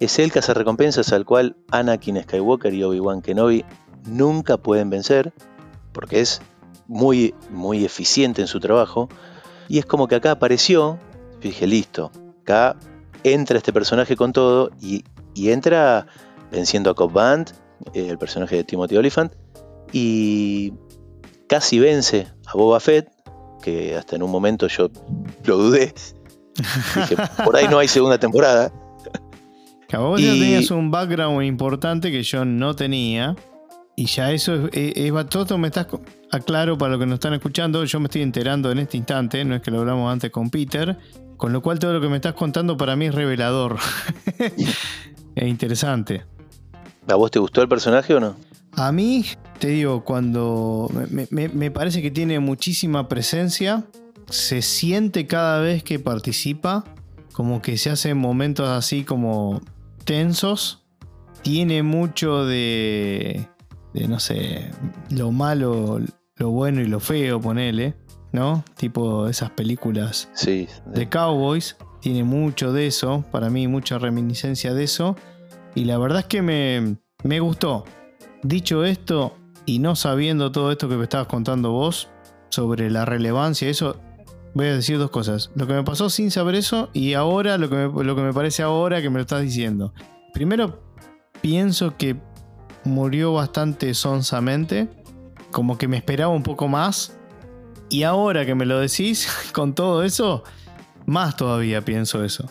Speaker 2: Es el cazarrecompensas al cual Anakin Skywalker y Obi-Wan Kenobi nunca pueden vencer, porque es muy, muy eficiente en su trabajo. Y es como que acá apareció, dije, listo, acá entra este personaje con todo y, entra venciendo a Cobb Band, eh, el personaje de Timothy Oliphant, y casi vence a Boba Fett, que hasta en un momento yo lo dudé. Dije, por ahí no hay segunda temporada.
Speaker 1: Que vos ya tenías un background importante que yo no tenía. Y ya eso es, es, todo me estás aclaro para los que nos están escuchando. Yo me estoy enterando en este instante, no es que lo hablamos antes con Peter. Con lo cual todo lo que me estás contando para mí es revelador. es interesante.
Speaker 2: ¿A vos te gustó el personaje o no?
Speaker 1: A mí, te digo, cuando me, parece que tiene muchísima presencia, se siente cada vez que participa, como que se hacen momentos así como tensos, tiene mucho de, de no sé, lo malo, lo bueno y lo feo, ponele. ¿No? Tipo esas películas de cowboys. Tiene mucho de eso, para mí mucha reminiscencia de eso. Y la verdad es que me, me gustó. Dicho esto, y no sabiendo todo esto que me estabas contando vos sobre la relevancia, eso, voy a decir dos cosas. Lo que me pasó sin saber eso y ahora lo que me, lo que me parece ahora que me lo estás diciendo. Primero, pienso que murió bastante sonsamente, como que me esperaba un poco más y ahora que me lo decís, con todo eso, más todavía pienso eso.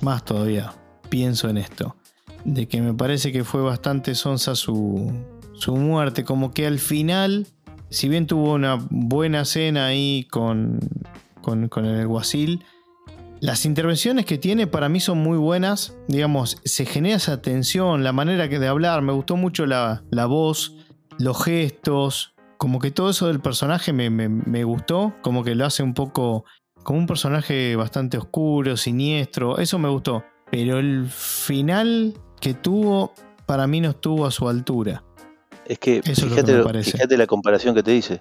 Speaker 1: Más todavía pienso en esto. de que me parece que fue bastante sonsa su, su muerte. Como que al final, si bien tuvo una buena cena ahí con, con, con el guasil, las intervenciones que tiene para mí son muy buenas. Digamos, se genera esa tensión, la manera que de hablar. Me gustó mucho la, la voz, los gestos. Como que todo eso del personaje me, me, me, gustó. Como que lo hace un poco. Como un personaje bastante oscuro, siniestro. Eso me gustó. Pero el final que tuvo, para mí no estuvo a su altura.
Speaker 2: Es que, Eso fíjate, es que fíjate la comparación que te dice.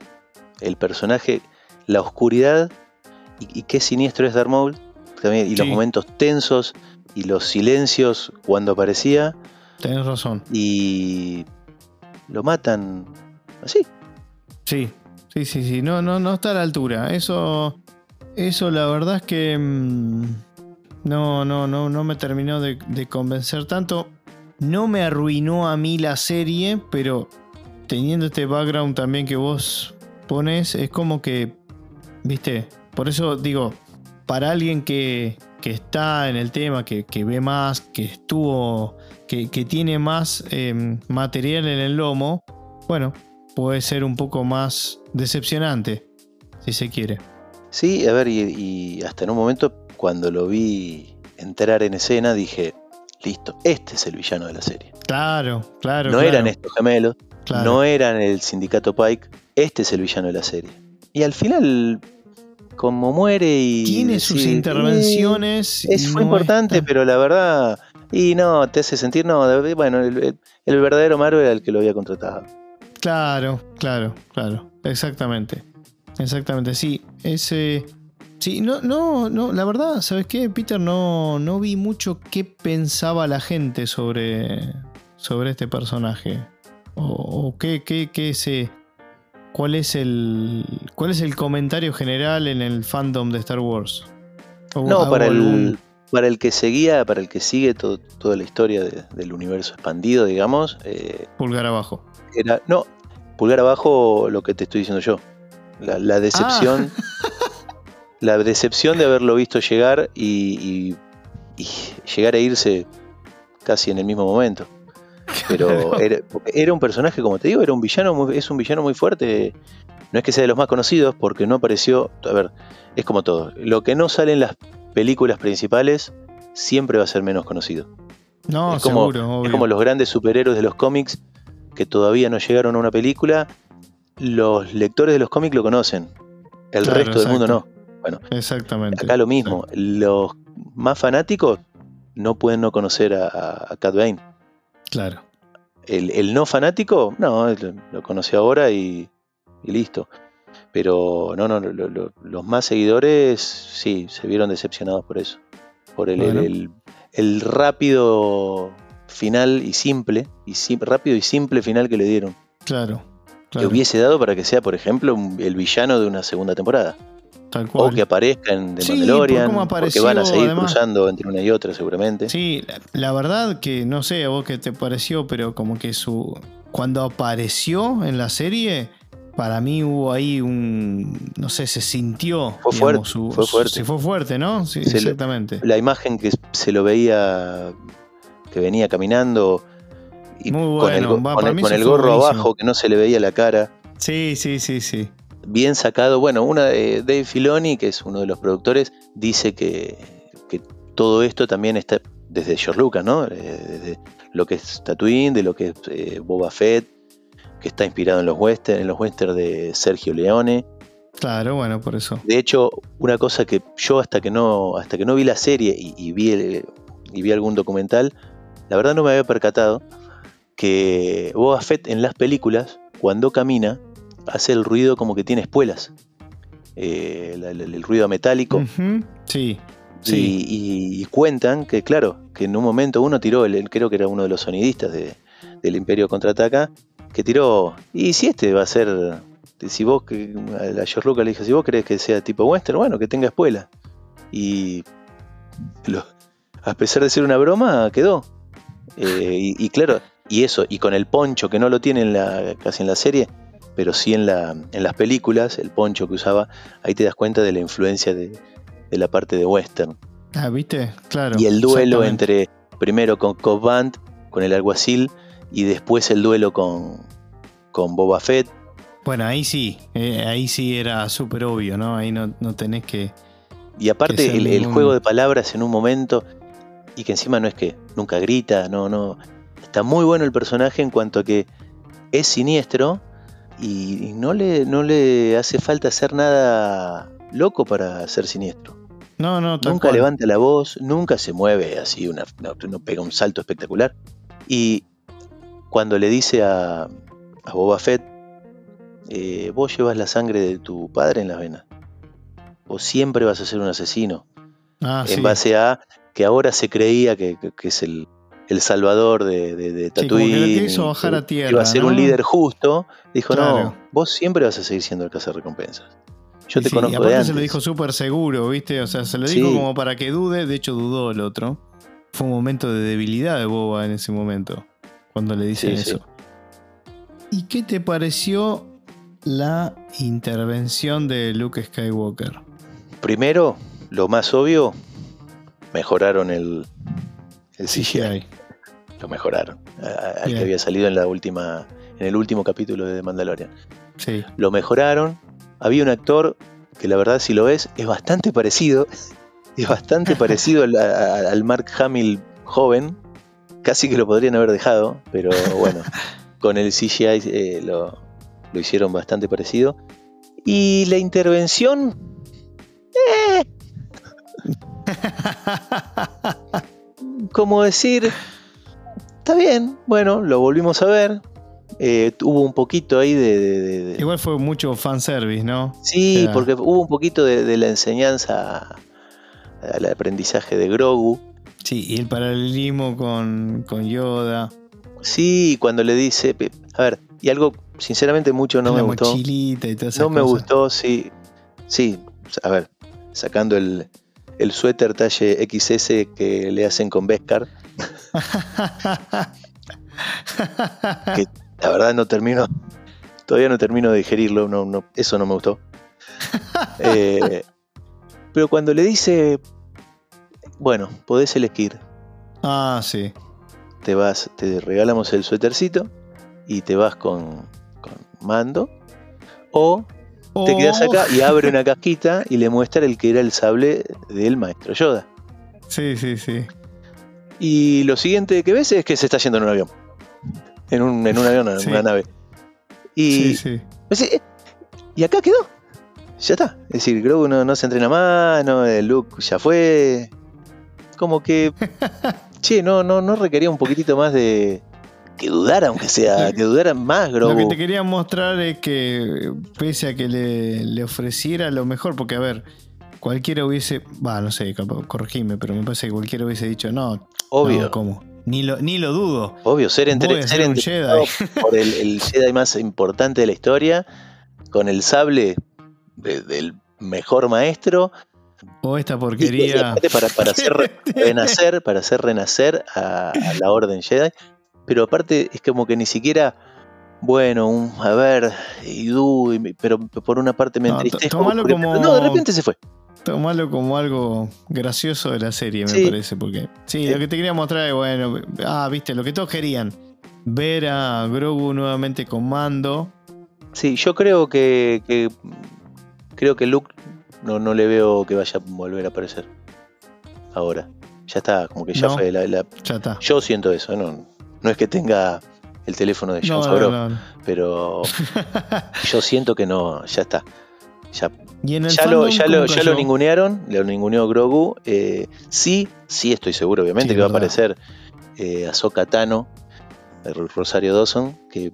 Speaker 2: El personaje, la oscuridad y, y qué siniestro es Darth Maul y los momentos tensos y los silencios cuando aparecía.
Speaker 1: Tienes razón.
Speaker 2: Y lo matan así.
Speaker 1: Sí, sí, sí, sí. No, no, no está a la altura. Eso, eso la verdad es que mm, no, no, no, no me terminó de, convencer tanto. No me arruinó a mí la serie, pero teniendo este background también que vos pones, es como que, viste, por eso digo, para alguien que, está en el tema, que, ve más, que estuvo, que, tiene más em, material en el lomo, bueno, puede ser un poco más decepcionante, si se quiere.
Speaker 2: Sí, a ver, y, hasta en un momento cuando lo vi entrar en escena dije, listo, este es el villano de la serie.
Speaker 1: Claro, claro.
Speaker 2: No eran estos gemelos, no eran el sindicato Pike, este es el villano de la serie. Y al final como muere y...
Speaker 1: Tiene sus intervenciones.
Speaker 2: es, fue importante, pero la verdad... Y no, te hace sentir, no, bueno, el, verdadero Mario era el que lo había contratado.
Speaker 1: Claro, claro, claro, exactamente. Exactamente, sí. Ese... Sí, no, no, no, la verdad, ¿sabes qué, Peter? No, no vi mucho qué pensaba la gente sobre, sobre este personaje. O, o qué, qué, qué se ¿Cuál es el cuál es el comentario general en el fandom de Star Wars?
Speaker 2: No, para el, para el que seguía, para el que sigue toda la historia del universo expandido, digamos.
Speaker 1: Eh, pulgar abajo.
Speaker 2: Era, no, pulgar abajo lo que te estoy diciendo yo. La, decepción. Ah. la decepción de haberlo visto llegar y, llegar a irse casi en el mismo momento. Pero era, un personaje, como te digo, era un villano es un villano muy fuerte. No es que sea de los más conocidos, porque no apareció. A ver, es como todo. Lo que no sale en las películas principales siempre va a ser menos conocido.
Speaker 1: No,
Speaker 2: es como,
Speaker 1: seguro,
Speaker 2: Es como los grandes superhéroes de los cómics que todavía no llegaron a una película. Los lectores de los cómics lo conocen. El resto del mundo no. Bueno,
Speaker 1: exactamente.
Speaker 2: Acá lo mismo. Los más fanáticos no pueden no conocer a, a Cat Bane.
Speaker 1: Claro.
Speaker 2: El, no fanático, no, lo, conoció ahora y, listo. Pero no, no, los más seguidores sí, se vieron decepcionados por eso. Por el, el, rápido final y simple, y rápido y simple final que le dieron.
Speaker 1: Claro,
Speaker 2: Que hubiese dado para que sea, por ejemplo, el villano de una segunda temporada. O que aparezcan de Mandalorian, porque van a seguir cruzando entre una y otra seguramente.
Speaker 1: Sí, la, verdad que no sé a vos qué te pareció, pero como que su cuando apareció en la serie, para mí hubo ahí un, no sé, se sintió.
Speaker 2: Fue fuerte. fue fuerte.
Speaker 1: fue fuerte, ¿no? Sí, exactamente.
Speaker 2: la imagen que se lo veía, que venía caminando y con el, con el gorro abajo, que no se le veía la cara.
Speaker 1: Sí, sí, sí, sí
Speaker 2: bien sacado. Bueno, una de Dave Filoni, que es uno de los productores, dice que, todo esto también está desde George Lucas, ¿no? Eh, desde lo que es Tatooine, de lo que es eh, Boba Fett, que está inspirado en los westerns, en los westerns de Sergio Leone.
Speaker 1: Claro, bueno, por eso.
Speaker 2: De hecho, una cosa que yo hasta que no, hasta que no vi la serie y, vi, y vi algún documental, la verdad no me había percatado que Boba Fett en las películas, cuando camina, hace el ruido como que tiene espuelas. Eh, el, ruido metálico.
Speaker 1: Sí.
Speaker 2: Sí. Y, cuentan que, claro, que en un momento uno tiró, el, creo que era uno de los sonidistas de, del Imperio Contraataca, que tiró, y si este va a ser, si vos, a George Lucas le dije, si vos crees que sea tipo western, bueno, que tenga espuela. Y a pesar de ser una broma, quedó. Eh, y, claro, y eso, y con el poncho que no lo tiene en la, casi en la serie, pero sí en, la, en las películas, el poncho que usaba, ahí te das cuenta de la influencia de, la parte de western.
Speaker 1: Ah, ¿viste? Claro.
Speaker 2: Y el duelo entre, primero con Cobb con el alguacil y después el duelo con, con Boba Fett.
Speaker 1: Bueno, ahí sí, eh, ahí sí era súper obvio, ¿no? Ahí no, no tenés que...
Speaker 2: Y aparte el, el, juego de palabras en un momento, y que encima no es que nunca grita, no, no. Está muy bueno el personaje en cuanto a que es siniestro y no le, no le hace falta hacer nada loco para ser siniestro.
Speaker 1: No, no,
Speaker 2: Nunca levanta la voz, nunca se mueve así, una, no, pega un salto espectacular. Y cuando le dice a, a Boba Fett, eh, vos llevas la sangre de tu padre en las venas. Vos siempre vas a ser un asesino.
Speaker 1: Ah,
Speaker 2: en base a que ahora se creía que, es el, salvador de, de, Tatooine.
Speaker 1: Sí, bajar a tierra.
Speaker 2: Iba a ser un líder justo. Dijo, no, vos siempre vas a seguir siendo el recompensas Yo te conozco y aparte de antes.
Speaker 1: se lo dijo súper seguro, ¿viste? O sea, se lo dijo como para que dude. De hecho, dudó el otro. Fue un momento de debilidad de Boba en ese momento. Cuando le dicen eso. ¿Y qué te pareció la intervención de Luke Skywalker?
Speaker 2: Primero, lo más obvio, mejoraron el, el CGI. Lo mejoraron. Al que había salido en la última. En el último capítulo de The Mandalorian.
Speaker 1: Sí.
Speaker 2: Lo mejoraron. Había un actor que la verdad, si lo ves, es bastante parecido. Es bastante parecido al, Mark Hamill joven. Casi que lo podrían haber dejado, pero bueno, con el CGI eh, lo, lo hicieron bastante parecido. Y la intervención. como decir, está bien, bueno, lo volvimos a ver. Eh, hubo un poquito ahí de,
Speaker 1: Igual fue mucho fanservice, ¿no?
Speaker 2: Sí, porque hubo un poquito de, la enseñanza al aprendizaje de Grogu.
Speaker 1: Sí, y el paralelismo con, con Yoda.
Speaker 2: Sí, cuando le dice. A ver, y algo, sinceramente, mucho no me gustó.
Speaker 1: Y
Speaker 2: no me gustó, sí. Sí, a ver, sacando el, el suéter talle XS que le hacen con Beskar. que la verdad no termino, todavía no termino de digerirlo, no, no, eso no me gustó. Eh, pero cuando le dice, bueno, podés elegir.
Speaker 1: Ah, sí.
Speaker 2: Te vas, te regalamos el suétercito y te vas con, con Mando. O te quedas acá y abre una casquita y le muestra el que era el sable del maestro Yoda.
Speaker 1: Sí, sí, sí.
Speaker 2: Y lo siguiente que ves es que se está yendo en un avión. En un, en un avión, en una nave. Y, sí, sí. Eh, y acá quedó. Ya está. Es decir, Grogu no, no se entrena más, no, el Luke ya fue. Como que. che, no, no, no requería un poquitito más de, que dudara, aunque sea, que dudara más Grogu.
Speaker 1: Lo que te quería mostrar es que, pese a que le, ofreciera lo mejor, porque a ver, cualquiera hubiese, va, no sé, corregime, pero me parece que cualquiera hubiese dicho, no,
Speaker 2: obvio.
Speaker 1: No, ¿cómo? Ni lo, ni lo dudo.
Speaker 2: Obvio, ser, entre, ser, un Jedi. por el, Jedi más importante de la historia, con el sable del mejor maestro.
Speaker 1: O esta porquería.
Speaker 2: para, para, hacer renacer, para hacer renacer a, a la Orden Jedi pero aparte es como que ni siquiera, bueno, a ver, y du, pero por una parte me entristezco. No, de repente se fue.
Speaker 1: Tomalo como algo gracioso de la serie, me parece, porque sí, lo que te quería mostrar es, bueno, ah, viste, lo que todos querían, ver a Grogu nuevamente con mando.
Speaker 2: Sí, yo creo que, creo que Luke no, no le veo que vaya a volver a aparecer ahora. Ya está, como que ya fue la,
Speaker 1: Ya está.
Speaker 2: Yo siento eso, no, no es que tenga el teléfono de John Favreau, pero yo siento que no, ya está. Ya, ya, lo, ya, lo, ya lo, ningunearon, lo ninguneó Grogu. Eh, sí, sí estoy seguro, obviamente, que va a aparecer eh, Ahsoka Tano, Rosario Dawson, que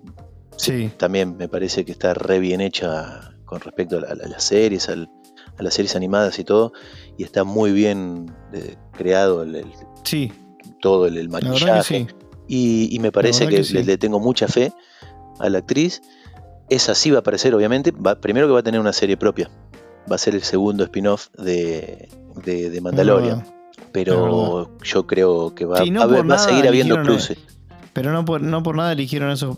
Speaker 2: también me parece que está re bien hecha con respecto a, las series, a las series animadas y todo, y está muy bien eh, creado el,
Speaker 1: sí.
Speaker 2: todo el, maquillaje. Y, me parece que, le, tengo mucha fe a la actriz. Esa sí va a aparecer, obviamente. primero que va a tener una serie propia. Va a ser el segundo spin-off de, de, Mandalorian. pero yo creo que va, a, seguir habiendo cruces.
Speaker 1: Pero no por, no por nada eligieron esos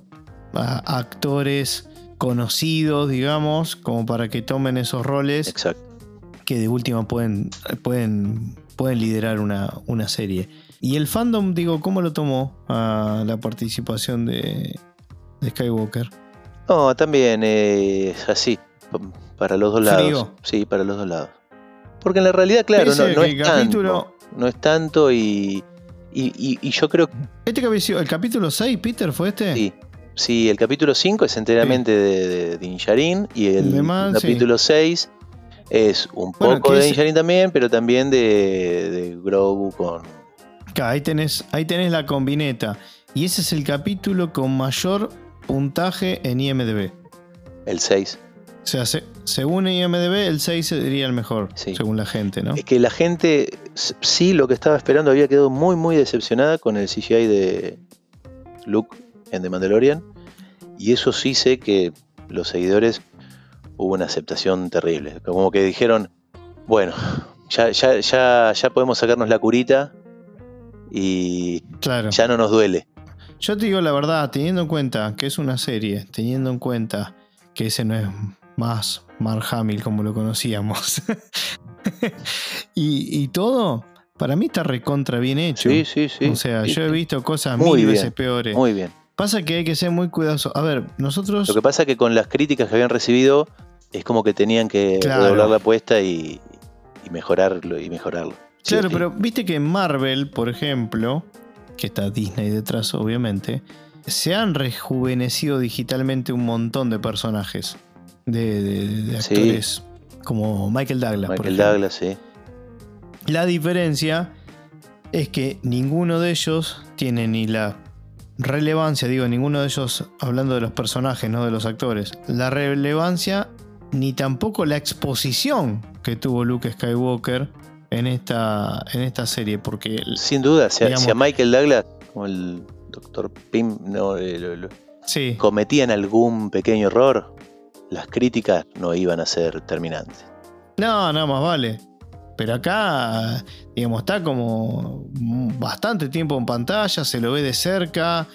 Speaker 1: actores conocidos, digamos, como para que tomen esos roles.
Speaker 2: Exacto.
Speaker 1: Que de última pueden, pueden, pueden liderar una, una serie. ¿Y el fandom, digo, cómo lo tomó a la participación de, de Skywalker?
Speaker 2: No, también eh, es así, para los dos lados.
Speaker 1: Frío.
Speaker 2: Sí, para los dos lados. Porque en la realidad, claro, no, no es
Speaker 1: capítulo-
Speaker 2: tanto. No es tanto y, y, y- y yo creo que
Speaker 1: Este capítulo, el capítulo 6, Peter, ¿fue este?
Speaker 2: sí. Sí, el capítulo 5 es enteramente de, de Din Djarin y el
Speaker 1: Demás, sí.
Speaker 2: capítulo 6 es un
Speaker 1: Bueno,
Speaker 2: poco de Djarin también, pero también de, de Grogu con...
Speaker 1: Ahí tenés, ahí tenés la combineta. Y ese es el capítulo con mayor puntaje en IMDB.
Speaker 2: el 6.
Speaker 1: O sea, se- según IMDB, el 6 sería el mejor,
Speaker 2: Sí.
Speaker 1: según la gente, ¿no?
Speaker 2: Es que la gente, sí, lo que estaba esperando había quedado muy, muy decepcionada con el CGI de Luke en The Mandalorian. Y eso sí sé que los seguidores hubo una aceptación terrible. Como que dijeron, bueno, ya, ya, ya, ya podemos sacarnos la curita y
Speaker 1: Claro.
Speaker 2: ya no nos duele.
Speaker 1: Yo te digo la verdad, teniendo en cuenta que es una serie, teniendo en cuenta que ese no es más Mark Hamill como lo conocíamos. y, y todo, para mí está recontra bien hecho.
Speaker 2: Sí, sí, sí.
Speaker 1: o sea,
Speaker 2: Sí,
Speaker 1: yo he visto cosas
Speaker 2: Muy
Speaker 1: mil
Speaker 2: bien,
Speaker 1: veces peores.
Speaker 2: Muy bien.
Speaker 1: Pasa que hay que ser muy cuidadoso. A ver, nosotros.
Speaker 2: Lo que pasa que con las críticas que habían recibido es como que tenían que
Speaker 1: Claro.
Speaker 2: redoblar la apuesta y, y mejorarlo y mejorarlo.
Speaker 1: Claro,
Speaker 2: sí.
Speaker 1: pero viste que en Marvel, por ejemplo, que está Disney detrás, obviamente, se han rejuvenecido digitalmente un montón de personajes. De, de- de
Speaker 2: Sí.
Speaker 1: actores como Michael Douglas. por
Speaker 2: Michael
Speaker 1: ejemplo.
Speaker 2: Douglas, sí.
Speaker 1: La diferencia es que ninguno de ellos tiene ni la relevancia, digo, ninguno de ellos, hablando de los personajes, no de los actores, la relevancia ni tampoco la exposición que tuvo Luke Skywalker en esta, en esta serie, porque
Speaker 2: Sin duda, si a,
Speaker 1: Digamos-
Speaker 2: si a Michael Douglas, como el Dr. Pym, no, eh, lo- lo-
Speaker 1: sí,
Speaker 2: cometían algún pequeño error, las críticas no iban a ser terminantes.
Speaker 1: no, no más vale. Pero acá, digamos, está como bastante tiempo en pantalla, se lo ve de cerca.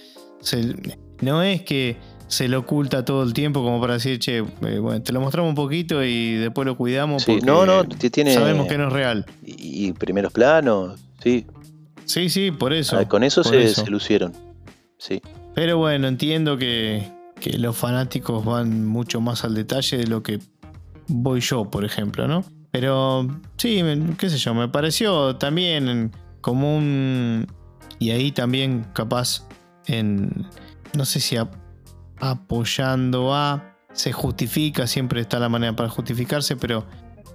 Speaker 1: se- no es que se lo oculta todo el tiempo como para decir, che, eh, bueno, te lo mostramos un poquito y después lo cuidamos
Speaker 2: Sí,
Speaker 1: porque
Speaker 2: no, no, tiene
Speaker 1: sabemos que no es real.
Speaker 2: y, y primeros planos, sí.
Speaker 1: Sí, sí, por eso.
Speaker 2: Ah, con eso se,
Speaker 1: eso.
Speaker 2: se lucieron. Sí.
Speaker 1: Pero bueno, entiendo que, que los fanáticos van mucho más al detalle de lo que voy yo, por ejemplo, ¿no? Pero sí, qué sé yo, me pareció también como un... Y ahí también capaz en... No sé si a- apoyando a... Se justifica, siempre está la manera para justificarse, pero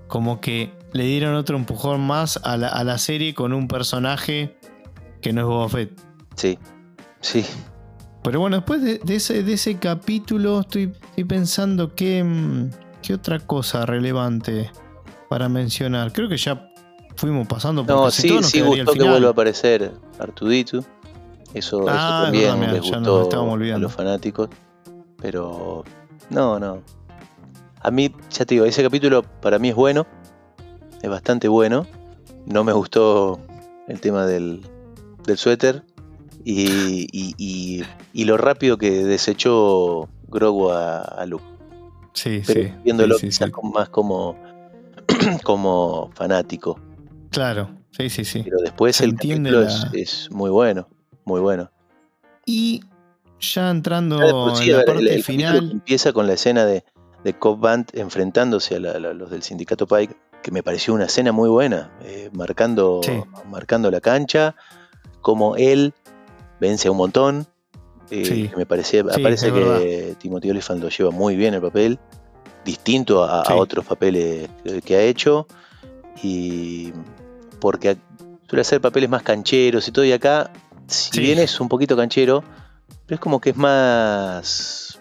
Speaker 1: como que le dieron otro empujón más a la, a la serie con un personaje que no es Boba Fett.
Speaker 2: Sí, sí.
Speaker 1: Pero bueno, después de, de ese, de ese capítulo estoy, estoy pensando que, mm, qué otra cosa relevante para mencionar. Creo que ya fuimos pasando por
Speaker 2: No,
Speaker 1: casi
Speaker 2: sí,
Speaker 1: todo, nos
Speaker 2: sí gustó que vuelva a aparecer Artuditu. Eso, eso
Speaker 1: Ah, es
Speaker 2: también
Speaker 1: verdad, mirá,
Speaker 2: les
Speaker 1: ya nos
Speaker 2: gustó
Speaker 1: estábamos
Speaker 2: a
Speaker 1: olvidando.
Speaker 2: los fanáticos. Pero no, no. A mí, ya te digo, ese capítulo para mí es bueno. Es bastante bueno. No me gustó el tema del, del suéter. Y, y- y- y lo rápido que desechó Grogu a, a Luke.
Speaker 1: Sí,
Speaker 2: Pero
Speaker 1: sí.
Speaker 2: viéndolo
Speaker 1: sí, sí,
Speaker 2: quizás
Speaker 1: sí.
Speaker 2: con- más como, como fanático.
Speaker 1: Claro, sí, sí, sí.
Speaker 2: Pero después
Speaker 1: Se
Speaker 2: el capítulo
Speaker 1: la-
Speaker 2: es, es muy bueno, muy bueno.
Speaker 1: Y ya entrando
Speaker 2: Ya sí,
Speaker 1: en
Speaker 2: a
Speaker 1: la
Speaker 2: el-
Speaker 1: parte
Speaker 2: el
Speaker 1: final.
Speaker 2: empieza con la escena de, de Cobb Band enfrentándose a, la- a los del sindicato Pike, que me pareció una escena muy buena, eh, marcando,
Speaker 1: Sí.
Speaker 2: marcando la cancha, como él vence a un montón. eh,
Speaker 1: Sí.
Speaker 2: que me parece que Timothy Olyphant lo lleva muy bien el papel, distinto a, a otros papeles que, ha hecho, y porque suele hacer papeles más cancheros y todo, y acá, si bien es un poquito canchero, pero es como que es más,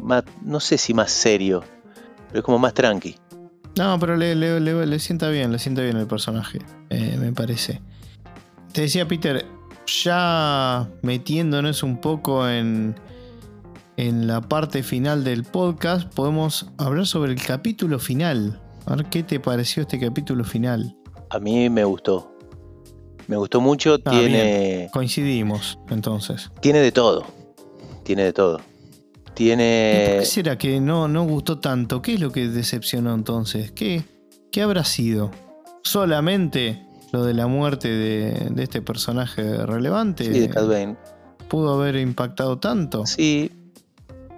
Speaker 2: más no sé si más serio, pero es como más tranqui.
Speaker 1: No, pero le, le- le- le sienta bien, le sienta bien el personaje, eh, me parece. Te decía Peter, ya metiéndonos un poco en, en la parte final del podcast, podemos hablar sobre el capítulo final. A ver qué te pareció este capítulo final.
Speaker 2: A mí me gustó. Me gustó mucho,
Speaker 1: Ah,
Speaker 2: tiene,
Speaker 1: Coincidimos, entonces.
Speaker 2: tiene de todo. Tiene de todo.
Speaker 1: ¿Y por
Speaker 2: Tiene.
Speaker 1: qué será que no, no gustó tanto? ¿Qué es lo que decepcionó entonces? ¿Qué, qué habrá sido? ¿Solamente lo de la muerte de, de este personaje relevante.
Speaker 2: Sí, de Bane.
Speaker 1: Pudo haber impactado tanto.
Speaker 2: Sí,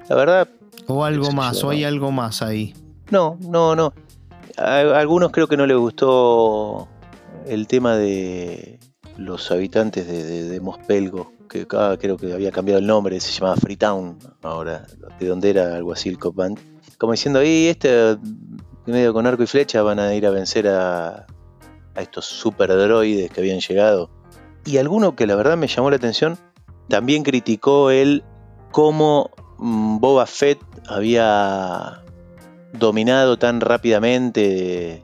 Speaker 2: la verdad,
Speaker 1: O algo más, o hay algo más ahí.
Speaker 2: no, no, no. A algunos creo que no les gustó el tema de los habitantes de, de, Mospelgo, que creo que había cambiado el nombre, se llamaba Freetown ahora, de donde era algo así el Cop Band. Como diciendo, ahí este medio con arco y flecha van a ir a vencer a, a estos super droides que habían llegado. Y alguno que la verdad me llamó la atención, también criticó él cómo mm, Boba Fett había dominado tan rápidamente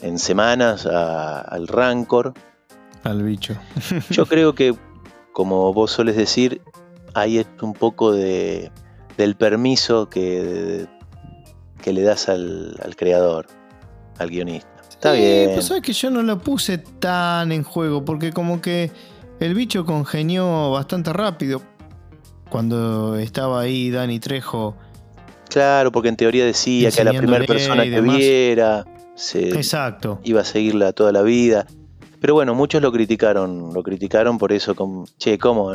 Speaker 2: en semanas a- al Rancor.
Speaker 1: Al bicho.
Speaker 2: Yo creo que, como vos soles decir, hay un poco de, del permiso que, que le das al, al creador, al guionista. Está
Speaker 1: Sí,
Speaker 2: bien.
Speaker 1: Pues sabes que yo no lo puse tan en juego, porque como que el bicho congenió bastante rápido. Cuando estaba ahí Dani Trejo.
Speaker 2: Claro, porque en teoría decía que a la primera persona que viera se
Speaker 1: Exacto.
Speaker 2: iba a seguirla toda la vida. Pero bueno, muchos lo criticaron, lo criticaron por eso, como, che, ¿cómo?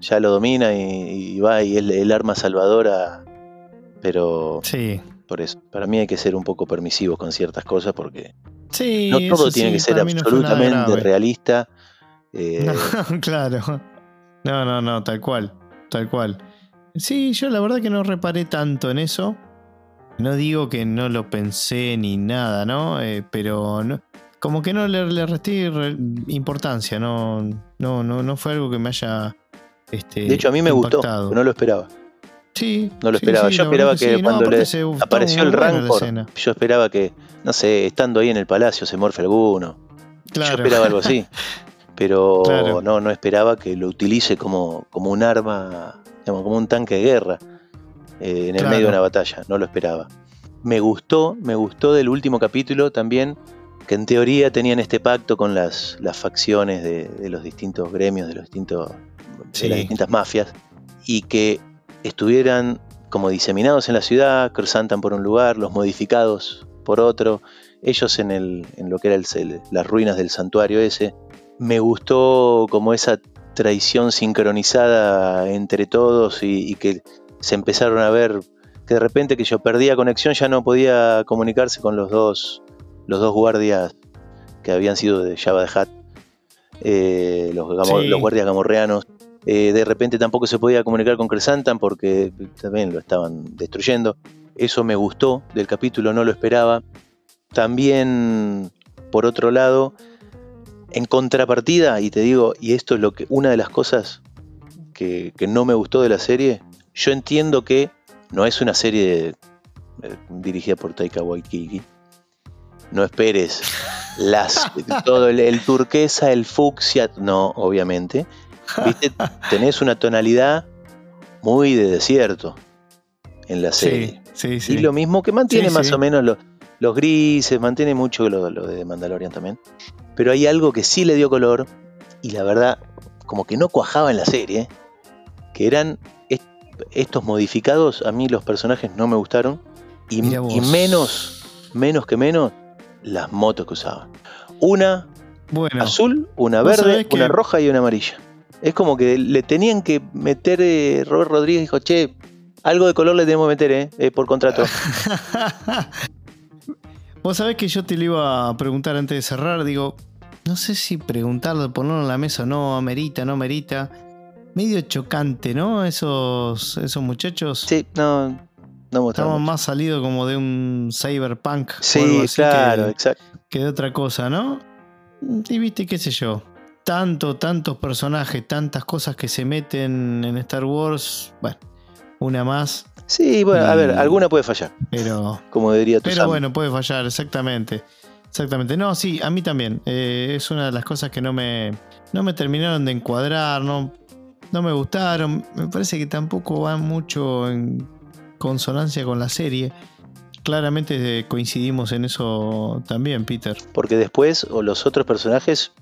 Speaker 2: Ya lo domina y, y va y es el arma salvadora. Pero
Speaker 1: Sí.
Speaker 2: por eso, para mí hay que ser un poco permisivos con ciertas cosas porque
Speaker 1: Sí,
Speaker 2: no todo tiene
Speaker 1: sí,
Speaker 2: que ser
Speaker 1: no
Speaker 2: absolutamente realista. Eh,
Speaker 1: No, claro. No, no, no, tal cual. Tal cual. Sí, yo la verdad que no reparé tanto en eso. No digo que no lo pensé ni nada, ¿no? Eh, pero no, como que no le, le resté re- importancia, no, no, no, no fue algo que me haya. Este,
Speaker 2: de hecho, a mí me
Speaker 1: impactado.
Speaker 2: gustó, no lo esperaba.
Speaker 1: Sí,
Speaker 2: no lo
Speaker 1: sí,
Speaker 2: esperaba.
Speaker 1: sí,
Speaker 2: Yo esperaba que
Speaker 1: sí.
Speaker 2: cuando le Apareció el Rancor, yo esperaba que, no sé, estando ahí en el palacio se morfe alguno.
Speaker 1: Claro.
Speaker 2: Yo esperaba algo así. Pero
Speaker 1: Claro.
Speaker 2: no, no esperaba que lo utilice como, como un arma, digamos, como un tanque de guerra eh, en el
Speaker 1: Claro.
Speaker 2: medio de una batalla. No lo esperaba. Me gustó, me gustó del último capítulo también, que en teoría tenían este pacto con las, las facciones de, de los distintos gremios, de los distintos
Speaker 1: Sí.
Speaker 2: de las distintas mafias, y que estuvieran como diseminados en la ciudad, Cruzantan por un lugar, los modificados por otro, ellos en, el, en lo que era el, el- las ruinas del santuario ese. Me gustó como esa traición sincronizada entre todos y, y que se empezaron a ver que de repente que yo perdía conexión ya no podía comunicarse con los dos los dos guardias que habían sido de Java de Hat eh, los, gamo-
Speaker 1: Sí.
Speaker 2: los guardias gamorreanos eh, de repente tampoco se podía comunicar con Cresantan porque también lo estaban destruyendo. Eso me gustó del capítulo, no lo esperaba. También, por otro lado, en contrapartida, y te digo, y esto es lo que una de las cosas que, que no me gustó de la serie, yo entiendo que no es una serie eh, dirigida por Taika Waititi. No esperes las todo el, el turquesa, el fucsia, no, obviamente. ¿Viste? Tenés una tonalidad muy de desierto en la serie.
Speaker 1: Sí, sí, sí.
Speaker 2: Y lo mismo que mantiene más o menos los, los grises, mantiene mucho lo, lo de Mandalorian también. Pero hay algo que sí le dio color y la verdad, como que no cuajaba en la serie, que eran estos modificados, a mí los personajes no me gustaron y, menos, menos que menos, las motos que usaban. Una
Speaker 1: Bueno,
Speaker 2: azul, una verde,
Speaker 1: que-
Speaker 2: una roja y una amarilla. Es como que le tenían que meter, eh, Robert Rodríguez dijo, che, algo de color le tenemos que meter, eh, eh, por contrato.
Speaker 1: Vos sabés que yo te lo iba a preguntar antes de cerrar, digo, no sé si preguntarlo, ponerlo en la mesa o no, amerita, no amerita. Medio chocante, ¿no? Esos, esos muchachos.
Speaker 2: Sí, no.
Speaker 1: Estaban más salidos como de un cyberpunk o algo
Speaker 2: Sí,
Speaker 1: así
Speaker 2: claro,
Speaker 1: que,
Speaker 2: exacto.
Speaker 1: que de otra cosa, ¿no? Y viste, qué sé yo. Tanto, tantos personajes, tantas cosas que se meten en Star Wars. Bueno, una más,
Speaker 2: Sí, bueno, a ver, alguna puede fallar,
Speaker 1: pero
Speaker 2: como diría tu
Speaker 1: Pero
Speaker 2: Sam.
Speaker 1: bueno, puede fallar, exactamente. Exactamente. No, sí, a mí también. Eh, es una de las cosas que no me, no me terminaron de encuadrar, no, no me gustaron. Me parece que tampoco van mucho en consonancia con la serie. Claramente coincidimos en eso también, Peter.
Speaker 2: Porque después, o los otros personajes,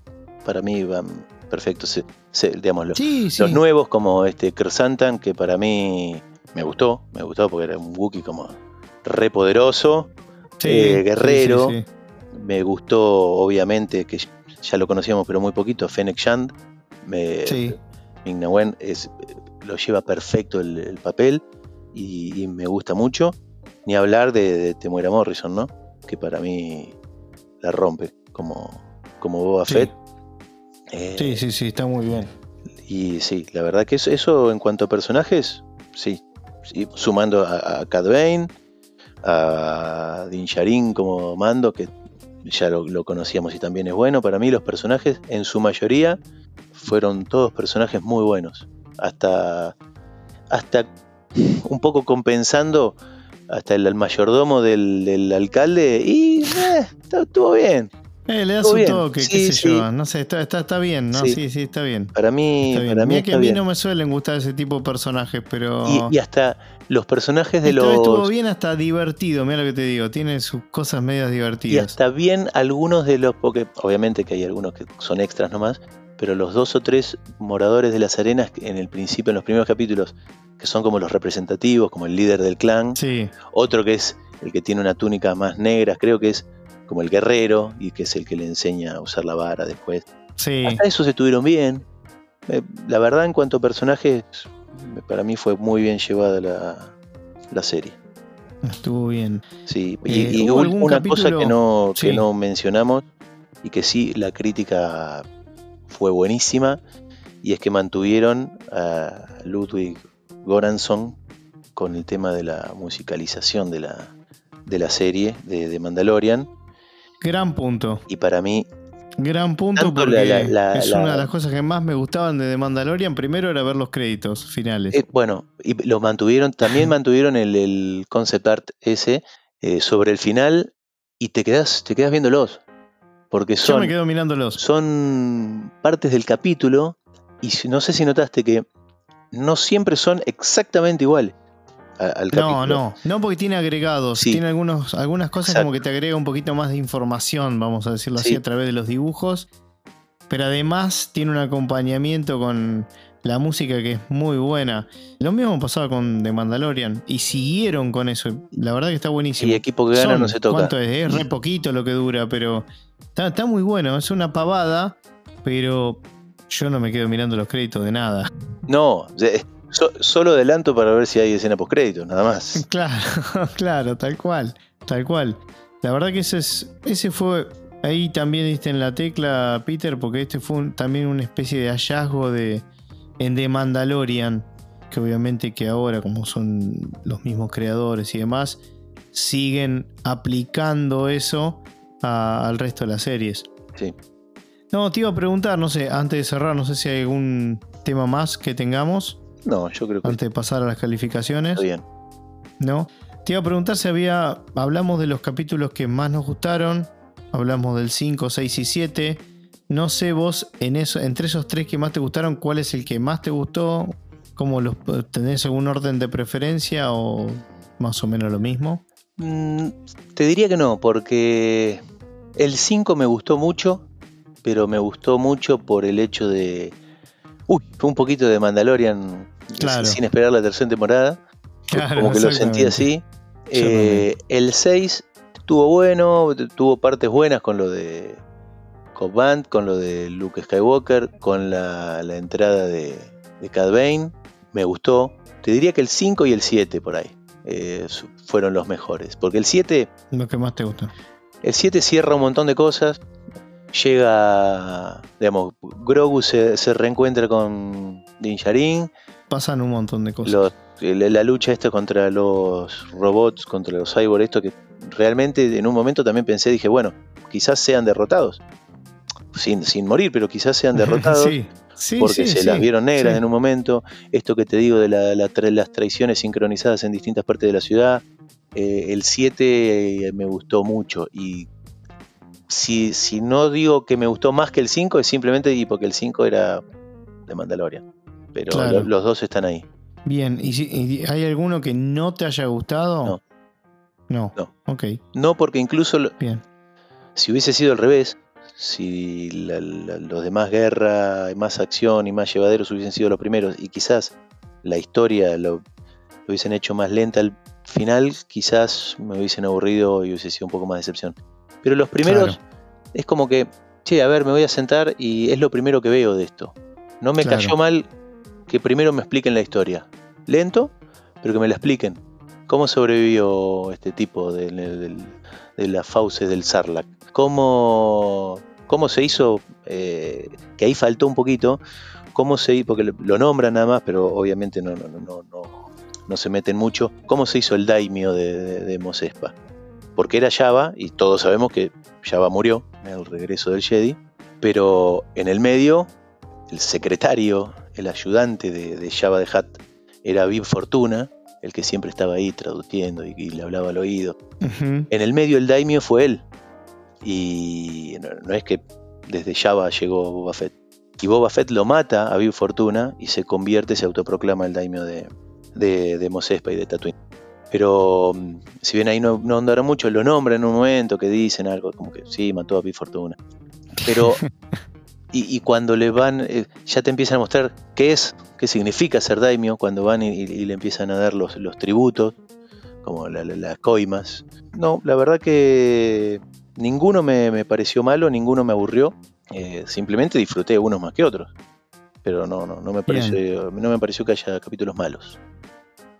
Speaker 2: para mí van perfectos. Se- se- digamos, los,
Speaker 1: Sí, sí.
Speaker 2: los nuevos, como este Kersantan, que para mí me gustó, me gustó porque era un Wookiee como re poderoso.
Speaker 1: Sí,
Speaker 2: eh, guerrero. Me gustó, obviamente, que ya lo conocíamos pero muy poquito, Fennec Shand. Me,
Speaker 1: Sí.
Speaker 2: Ming Na Wen es, lo lleva perfecto el, el papel y, y me gusta mucho. Ni hablar de, de Temuera Morrison, ¿no? Que para mí la rompe como, como Boba
Speaker 1: Sí.
Speaker 2: Fett. Eh,
Speaker 1: Sí, sí, sí, está muy bien.
Speaker 2: Y sí, la verdad que eso, eso en cuanto a personajes, sí. Sí, sumando a, a Cad Bane, a Din Djarin como mando, que ya lo, lo conocíamos y también es bueno. Para mí los personajes, en su mayoría, fueron todos personajes muy buenos. Hasta, hasta un poco compensando hasta el, el mayordomo del, del alcalde y eh, estuvo- bien.
Speaker 1: Eh, le das
Speaker 2: Todo
Speaker 1: un
Speaker 2: bien.
Speaker 1: toque,
Speaker 2: Sí,
Speaker 1: qué sé
Speaker 2: sí.
Speaker 1: yo. No sé, está, está, está bien, ¿no?
Speaker 2: Sí.
Speaker 1: Sí, sí, está bien.
Speaker 2: Para mí,
Speaker 1: Está bien.
Speaker 2: para mí
Speaker 1: Mira que a mí
Speaker 2: bien.
Speaker 1: no me suelen gustar ese tipo de personajes, pero.
Speaker 2: Y, y hasta los personajes de
Speaker 1: Esta
Speaker 2: los.
Speaker 1: vez estuvo bien hasta divertido, mira lo que te digo. Tiene sus cosas medias
Speaker 2: Y
Speaker 1: divertidas.
Speaker 2: hasta bien algunos de los, porque obviamente que hay algunos que son extras nomás, pero los dos o tres moradores de las arenas en el principio, en los primeros capítulos, que son como los representativos, como el líder del clan,
Speaker 1: Sí,
Speaker 2: otro que es el que tiene una túnica más negra, creo que es como el guerrero y que es el que le enseña a usar la vara después.
Speaker 1: sí.
Speaker 2: Hasta esos estuvieron bien. Eh, La verdad, en cuanto a personajes, para mí fue muy bien llevada la, la serie.
Speaker 1: Estuvo bien.
Speaker 2: Sí, y,
Speaker 1: Eh,
Speaker 2: y
Speaker 1: ¿hubo
Speaker 2: un-
Speaker 1: algún
Speaker 2: una cosa que no, que
Speaker 1: Sí.
Speaker 2: no mencionamos y que sí la crítica fue buenísima y es que mantuvieron a Ludwig Göransson con el tema de la musicalización de la, de la serie de, de Mandalorian
Speaker 1: Gran punto.
Speaker 2: y para mí
Speaker 1: Gran punto porque
Speaker 2: la- la- la-
Speaker 1: es una de las cosas que más me gustaban de The Mandalorian. Primero era ver los créditos finales.
Speaker 2: Eh, bueno, y lo mantuvieron, también mantuvieron el, el concept art ese eh, sobre el final y te quedas, te quedas viéndolos. Porque
Speaker 1: Yo
Speaker 2: son,
Speaker 1: me quedo mirándolos.
Speaker 2: son partes del capítulo y no sé si notaste que no siempre son exactamente iguales a- al capítulo.
Speaker 1: No, no, no porque tiene agregados,
Speaker 2: Sí.
Speaker 1: tiene algunos, algunas cosas
Speaker 2: Exacto.
Speaker 1: como que te agrega un poquito más de información, vamos a decirlo así,
Speaker 2: Sí.
Speaker 1: a través de los dibujos, pero además tiene un acompañamiento con la música que es muy buena. Lo mismo pasaba con The Mandalorian y siguieron con eso, la verdad que está buenísimo.
Speaker 2: Y equipo que gana
Speaker 1: Son-
Speaker 2: no se toca.
Speaker 1: ¿Cuánto es? Es re poquito lo que dura, pero está, está muy bueno, es una pavada, pero yo no me quedo mirando los créditos de nada.
Speaker 2: No, so- solo adelanto para ver si hay escena post crédito, nada más.
Speaker 1: Claro, claro, tal cual, tal cual. La verdad que ese es, ese fue, ahí también diste en la tecla, Peter, porque este fue un- también una especie de hallazgo de en The Mandalorian, que obviamente que ahora, como son los mismos creadores y demás, siguen aplicando eso a- al resto de las series.
Speaker 2: Sí.
Speaker 1: No, te iba a preguntar, no sé, antes de cerrar, no sé si hay algún tema más que tengamos,
Speaker 2: No, yo creo que
Speaker 1: antes de pasar a las calificaciones.
Speaker 2: está bien.
Speaker 1: ¿no? Te iba a preguntar si había. Hablamos de los capítulos que más nos gustaron. Hablamos del 5, 6 y 7. No sé vos, en eso, entre esos tres que más te gustaron, ¿cuál es el que más te gustó? ¿Cómo los tenés algún orden de preferencia o más o menos lo mismo?
Speaker 2: Mm, te diría que no, porque el 5 me gustó mucho, pero me gustó mucho por el hecho de. Uy, fue un poquito de Mandalorian
Speaker 1: Claro.
Speaker 2: sin esperar la tercera temporada.
Speaker 1: Claro,
Speaker 2: como que lo sentí así. Eh, el 6 estuvo bueno, tuvo partes buenas con lo de Cobb Vanth, con lo de Luke Skywalker, con la, la entrada de, de Cad Bane. Me gustó. Te diría que el 5 y el 7 por ahí eh, fueron los mejores. Porque el 7
Speaker 1: Lo que más te gusta.
Speaker 2: el 7 cierra un montón de cosas. Llega, digamos, Grogu se, se reencuentra con Din Djarin.
Speaker 1: Pasan un montón de cosas.
Speaker 2: Los- la, la lucha esta contra los robots, contra los cyborgs, esto que realmente en un momento también pensé, dije, bueno, quizás sean derrotados. Sin, sin morir, pero quizás sean derrotados.
Speaker 1: sí, sí,
Speaker 2: porque
Speaker 1: sí,
Speaker 2: se
Speaker 1: sí,
Speaker 2: las vieron negras en un momento. Esto que te digo de la- la tra- las traiciones sincronizadas en distintas partes de la ciudad. Eh, el 7 me gustó mucho. Y si, si no digo que me gustó más que el 5, es simplemente porque el 5 era de Mandalorian. Pero
Speaker 1: Claro.
Speaker 2: los dos están ahí.
Speaker 1: Bien, ¿y, si- y hay alguno que no te haya gustado?
Speaker 2: No.
Speaker 1: No.
Speaker 2: No.
Speaker 1: Ok,
Speaker 2: No, porque incluso
Speaker 1: bien.
Speaker 2: si hubiese sido al revés, si la- la- los de más guerra, más acción y más llevaderos hubiesen sido los primeros y quizás la historia lo, lo hubiesen hecho más lenta al final, quizás me hubiesen aburrido y hubiese sido un poco más decepción. Pero los primeros
Speaker 1: Claro.
Speaker 2: es como que che, a ver, me voy a sentar y es lo primero que veo de esto. No me
Speaker 1: Claro.
Speaker 2: cayó mal que primero me expliquen la historia. Lento, pero que me la expliquen. ¿Cómo sobrevivió este tipo de, de- de las fauces del Sarlacc? ¿Cómo, cómo se hizo? eh, que ahí faltó un poquito. ¿Cómo se hizo? Porque lo- nombran nada más, pero obviamente no, no, no, no, no, se meten mucho. ¿Cómo se hizo el daimio de, de, de Mos Espa? Porque era Java, y todos sabemos que Java murió en el regreso del Jedi, pero en el medio, el secretario, el ayudante de, de Java de Hutt, era Viv Fortuna, el que siempre estaba ahí traduciendo y, y le hablaba al oído. En el medio el daimio fue él. Y no, no es que desde Java llegó Boba Fett. Y Boba Fett lo mata a Viv Fortuna y se convierte, se autoproclama el daimio de, de, de Mos Espa y de Tatooine. Pero mm, si bien ahí no, no andaron mucho, lo nombran en un momento que dicen algo como que sí, mató a Viv Fortuna. Pero y, y cuando le van, eh, ya te empiezan a mostrar qué es, qué significa ser daimio, cuando van y, y- y le empiezan a dar los, los tributos, como la- la- las coimas. No, la verdad que ninguno me, me pareció malo, ninguno me aburrió. eh, simplemente disfruté unos más que otros. Pero no, no, no me
Speaker 1: Bien.
Speaker 2: pareció, no me pareció que haya capítulos malos.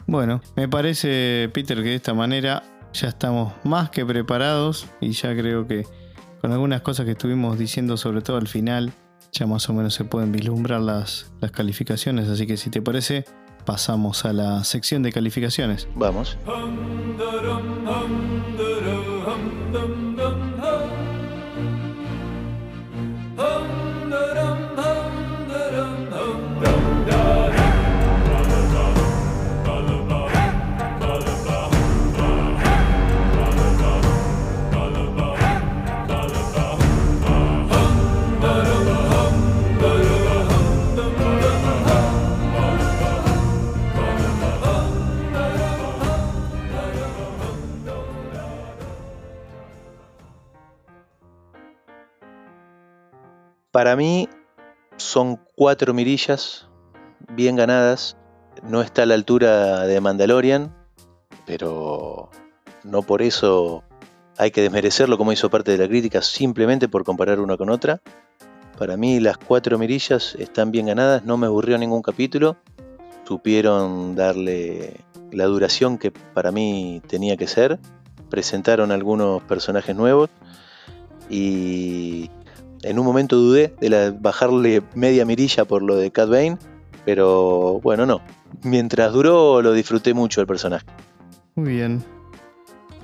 Speaker 1: Bueno, me parece, Peter, que de esta manera ya estamos más que preparados y ya creo que con algunas cosas que estuvimos diciendo, sobre todo al final, ya más o menos se pueden vislumbrar las, las calificaciones. Así que si te parece, pasamos a la sección de calificaciones.
Speaker 2: Vamos. Para mí son cuatro mirillas bien ganadas. No está a la altura de Mandalorian, pero no por eso hay que desmerecerlo como hizo parte de la crítica, simplemente por comparar una con otra. Para mí las cuatro mirillas están bien ganadas, no me aburrió ningún capítulo. Supieron darle la duración que para mí tenía que ser. Presentaron algunos personajes nuevos y en un momento dudé de la- bajarle media mirilla por lo de Cat Bane, pero bueno, no. Mientras duró lo disfruté mucho el personaje.
Speaker 1: Muy bien.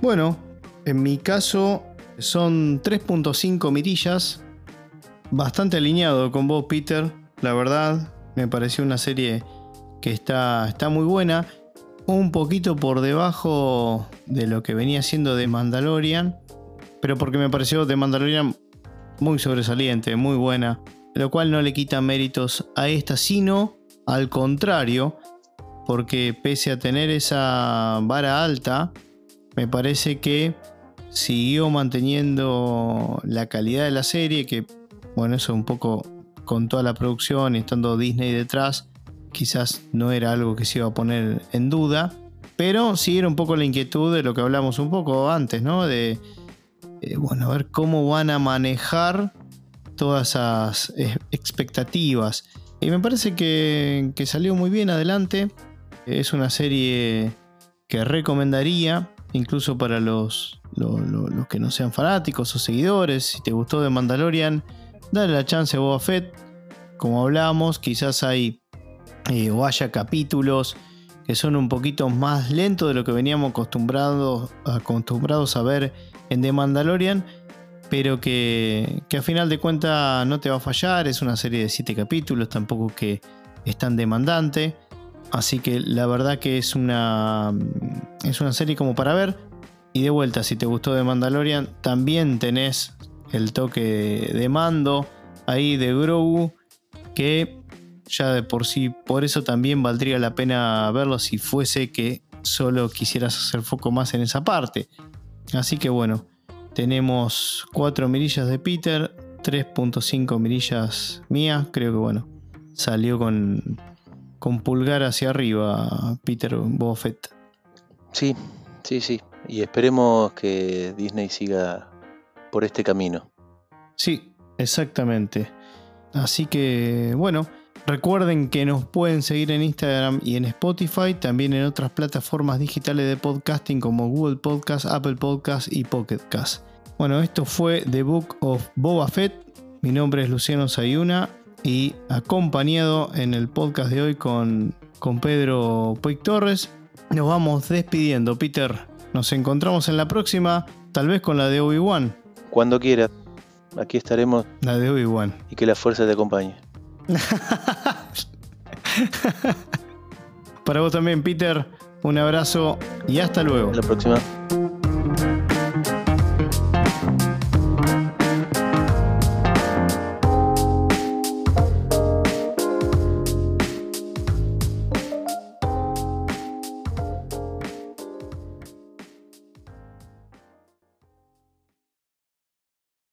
Speaker 1: Bueno, en mi caso son 3.5 mirillas. Bastante alineado con vos, Peter. La verdad, me pareció una serie que está, está muy buena. Un poquito por debajo de lo que venía siendo de Mandalorian. Pero porque me pareció de Mandalorian muy sobresaliente, muy buena. Lo cual no le quita méritos a esta, sino al contrario. Porque pese a tener esa vara alta, me parece que siguió manteniendo la calidad de la serie, que bueno, eso un poco con toda la producción y estando Disney detrás, quizás no era algo que se iba a poner en duda, pero sí era un poco la inquietud de lo que hablamos un poco antes, ¿no? De, eh, bueno, a ver cómo van a manejar todas esas eh, expectativas. Y me parece que, salió muy bien adelante. Es una serie que recomendaría, incluso para los, lo- lo- los que no sean fanáticos o seguidores. Si te gustó de Mandalorian, dale la chance a Boba Fett. Como hablamos, quizás hay eh, o haya capítulos que son un poquito más lentos de lo que veníamos acostumbrados, acostumbrados a ver en The Mandalorian, pero que, que a final de cuentas no te va a fallar. Es una serie de 7 capítulos, tampoco que es tan demandante. Así que la verdad que es una, es una serie como para ver. Y de vuelta, si te gustó de Mandalorian, también tenés el toque de mando ahí de Grogu, que ya de por sí, por eso también valdría la pena verlo si fuese que solo quisieras hacer foco más en esa parte. Así que bueno, tenemos 4 mirillas de Peter, 3.5 mirillas mías, creo que bueno, salió con, con pulgar hacia arriba Peter Boba Fett.
Speaker 2: Sí, sí, sí. Y esperemos que Disney siga por este camino.
Speaker 1: Sí, Exactamente. Así que, bueno, recuerden que nos pueden seguir en Instagram y en Spotify, también en otras plataformas digitales de podcasting como Google Podcast, Apple Podcast y Pocket Cast. Bueno, esto fue The Book of Boba Fett. Mi nombre es Luciano Sayuna y acompañado en el podcast de hoy con, con Pedro Puig Torres. Nos vamos despidiendo, Peter. Nos encontramos en la próxima, tal vez con la de Obi-Wan.
Speaker 2: Cuando quiera, aquí estaremos.
Speaker 1: La de Obi-Wan.
Speaker 2: Y que la fuerza te acompañe.
Speaker 1: Para vos también, Peter. Un abrazo y hasta luego.
Speaker 2: Hasta la próxima.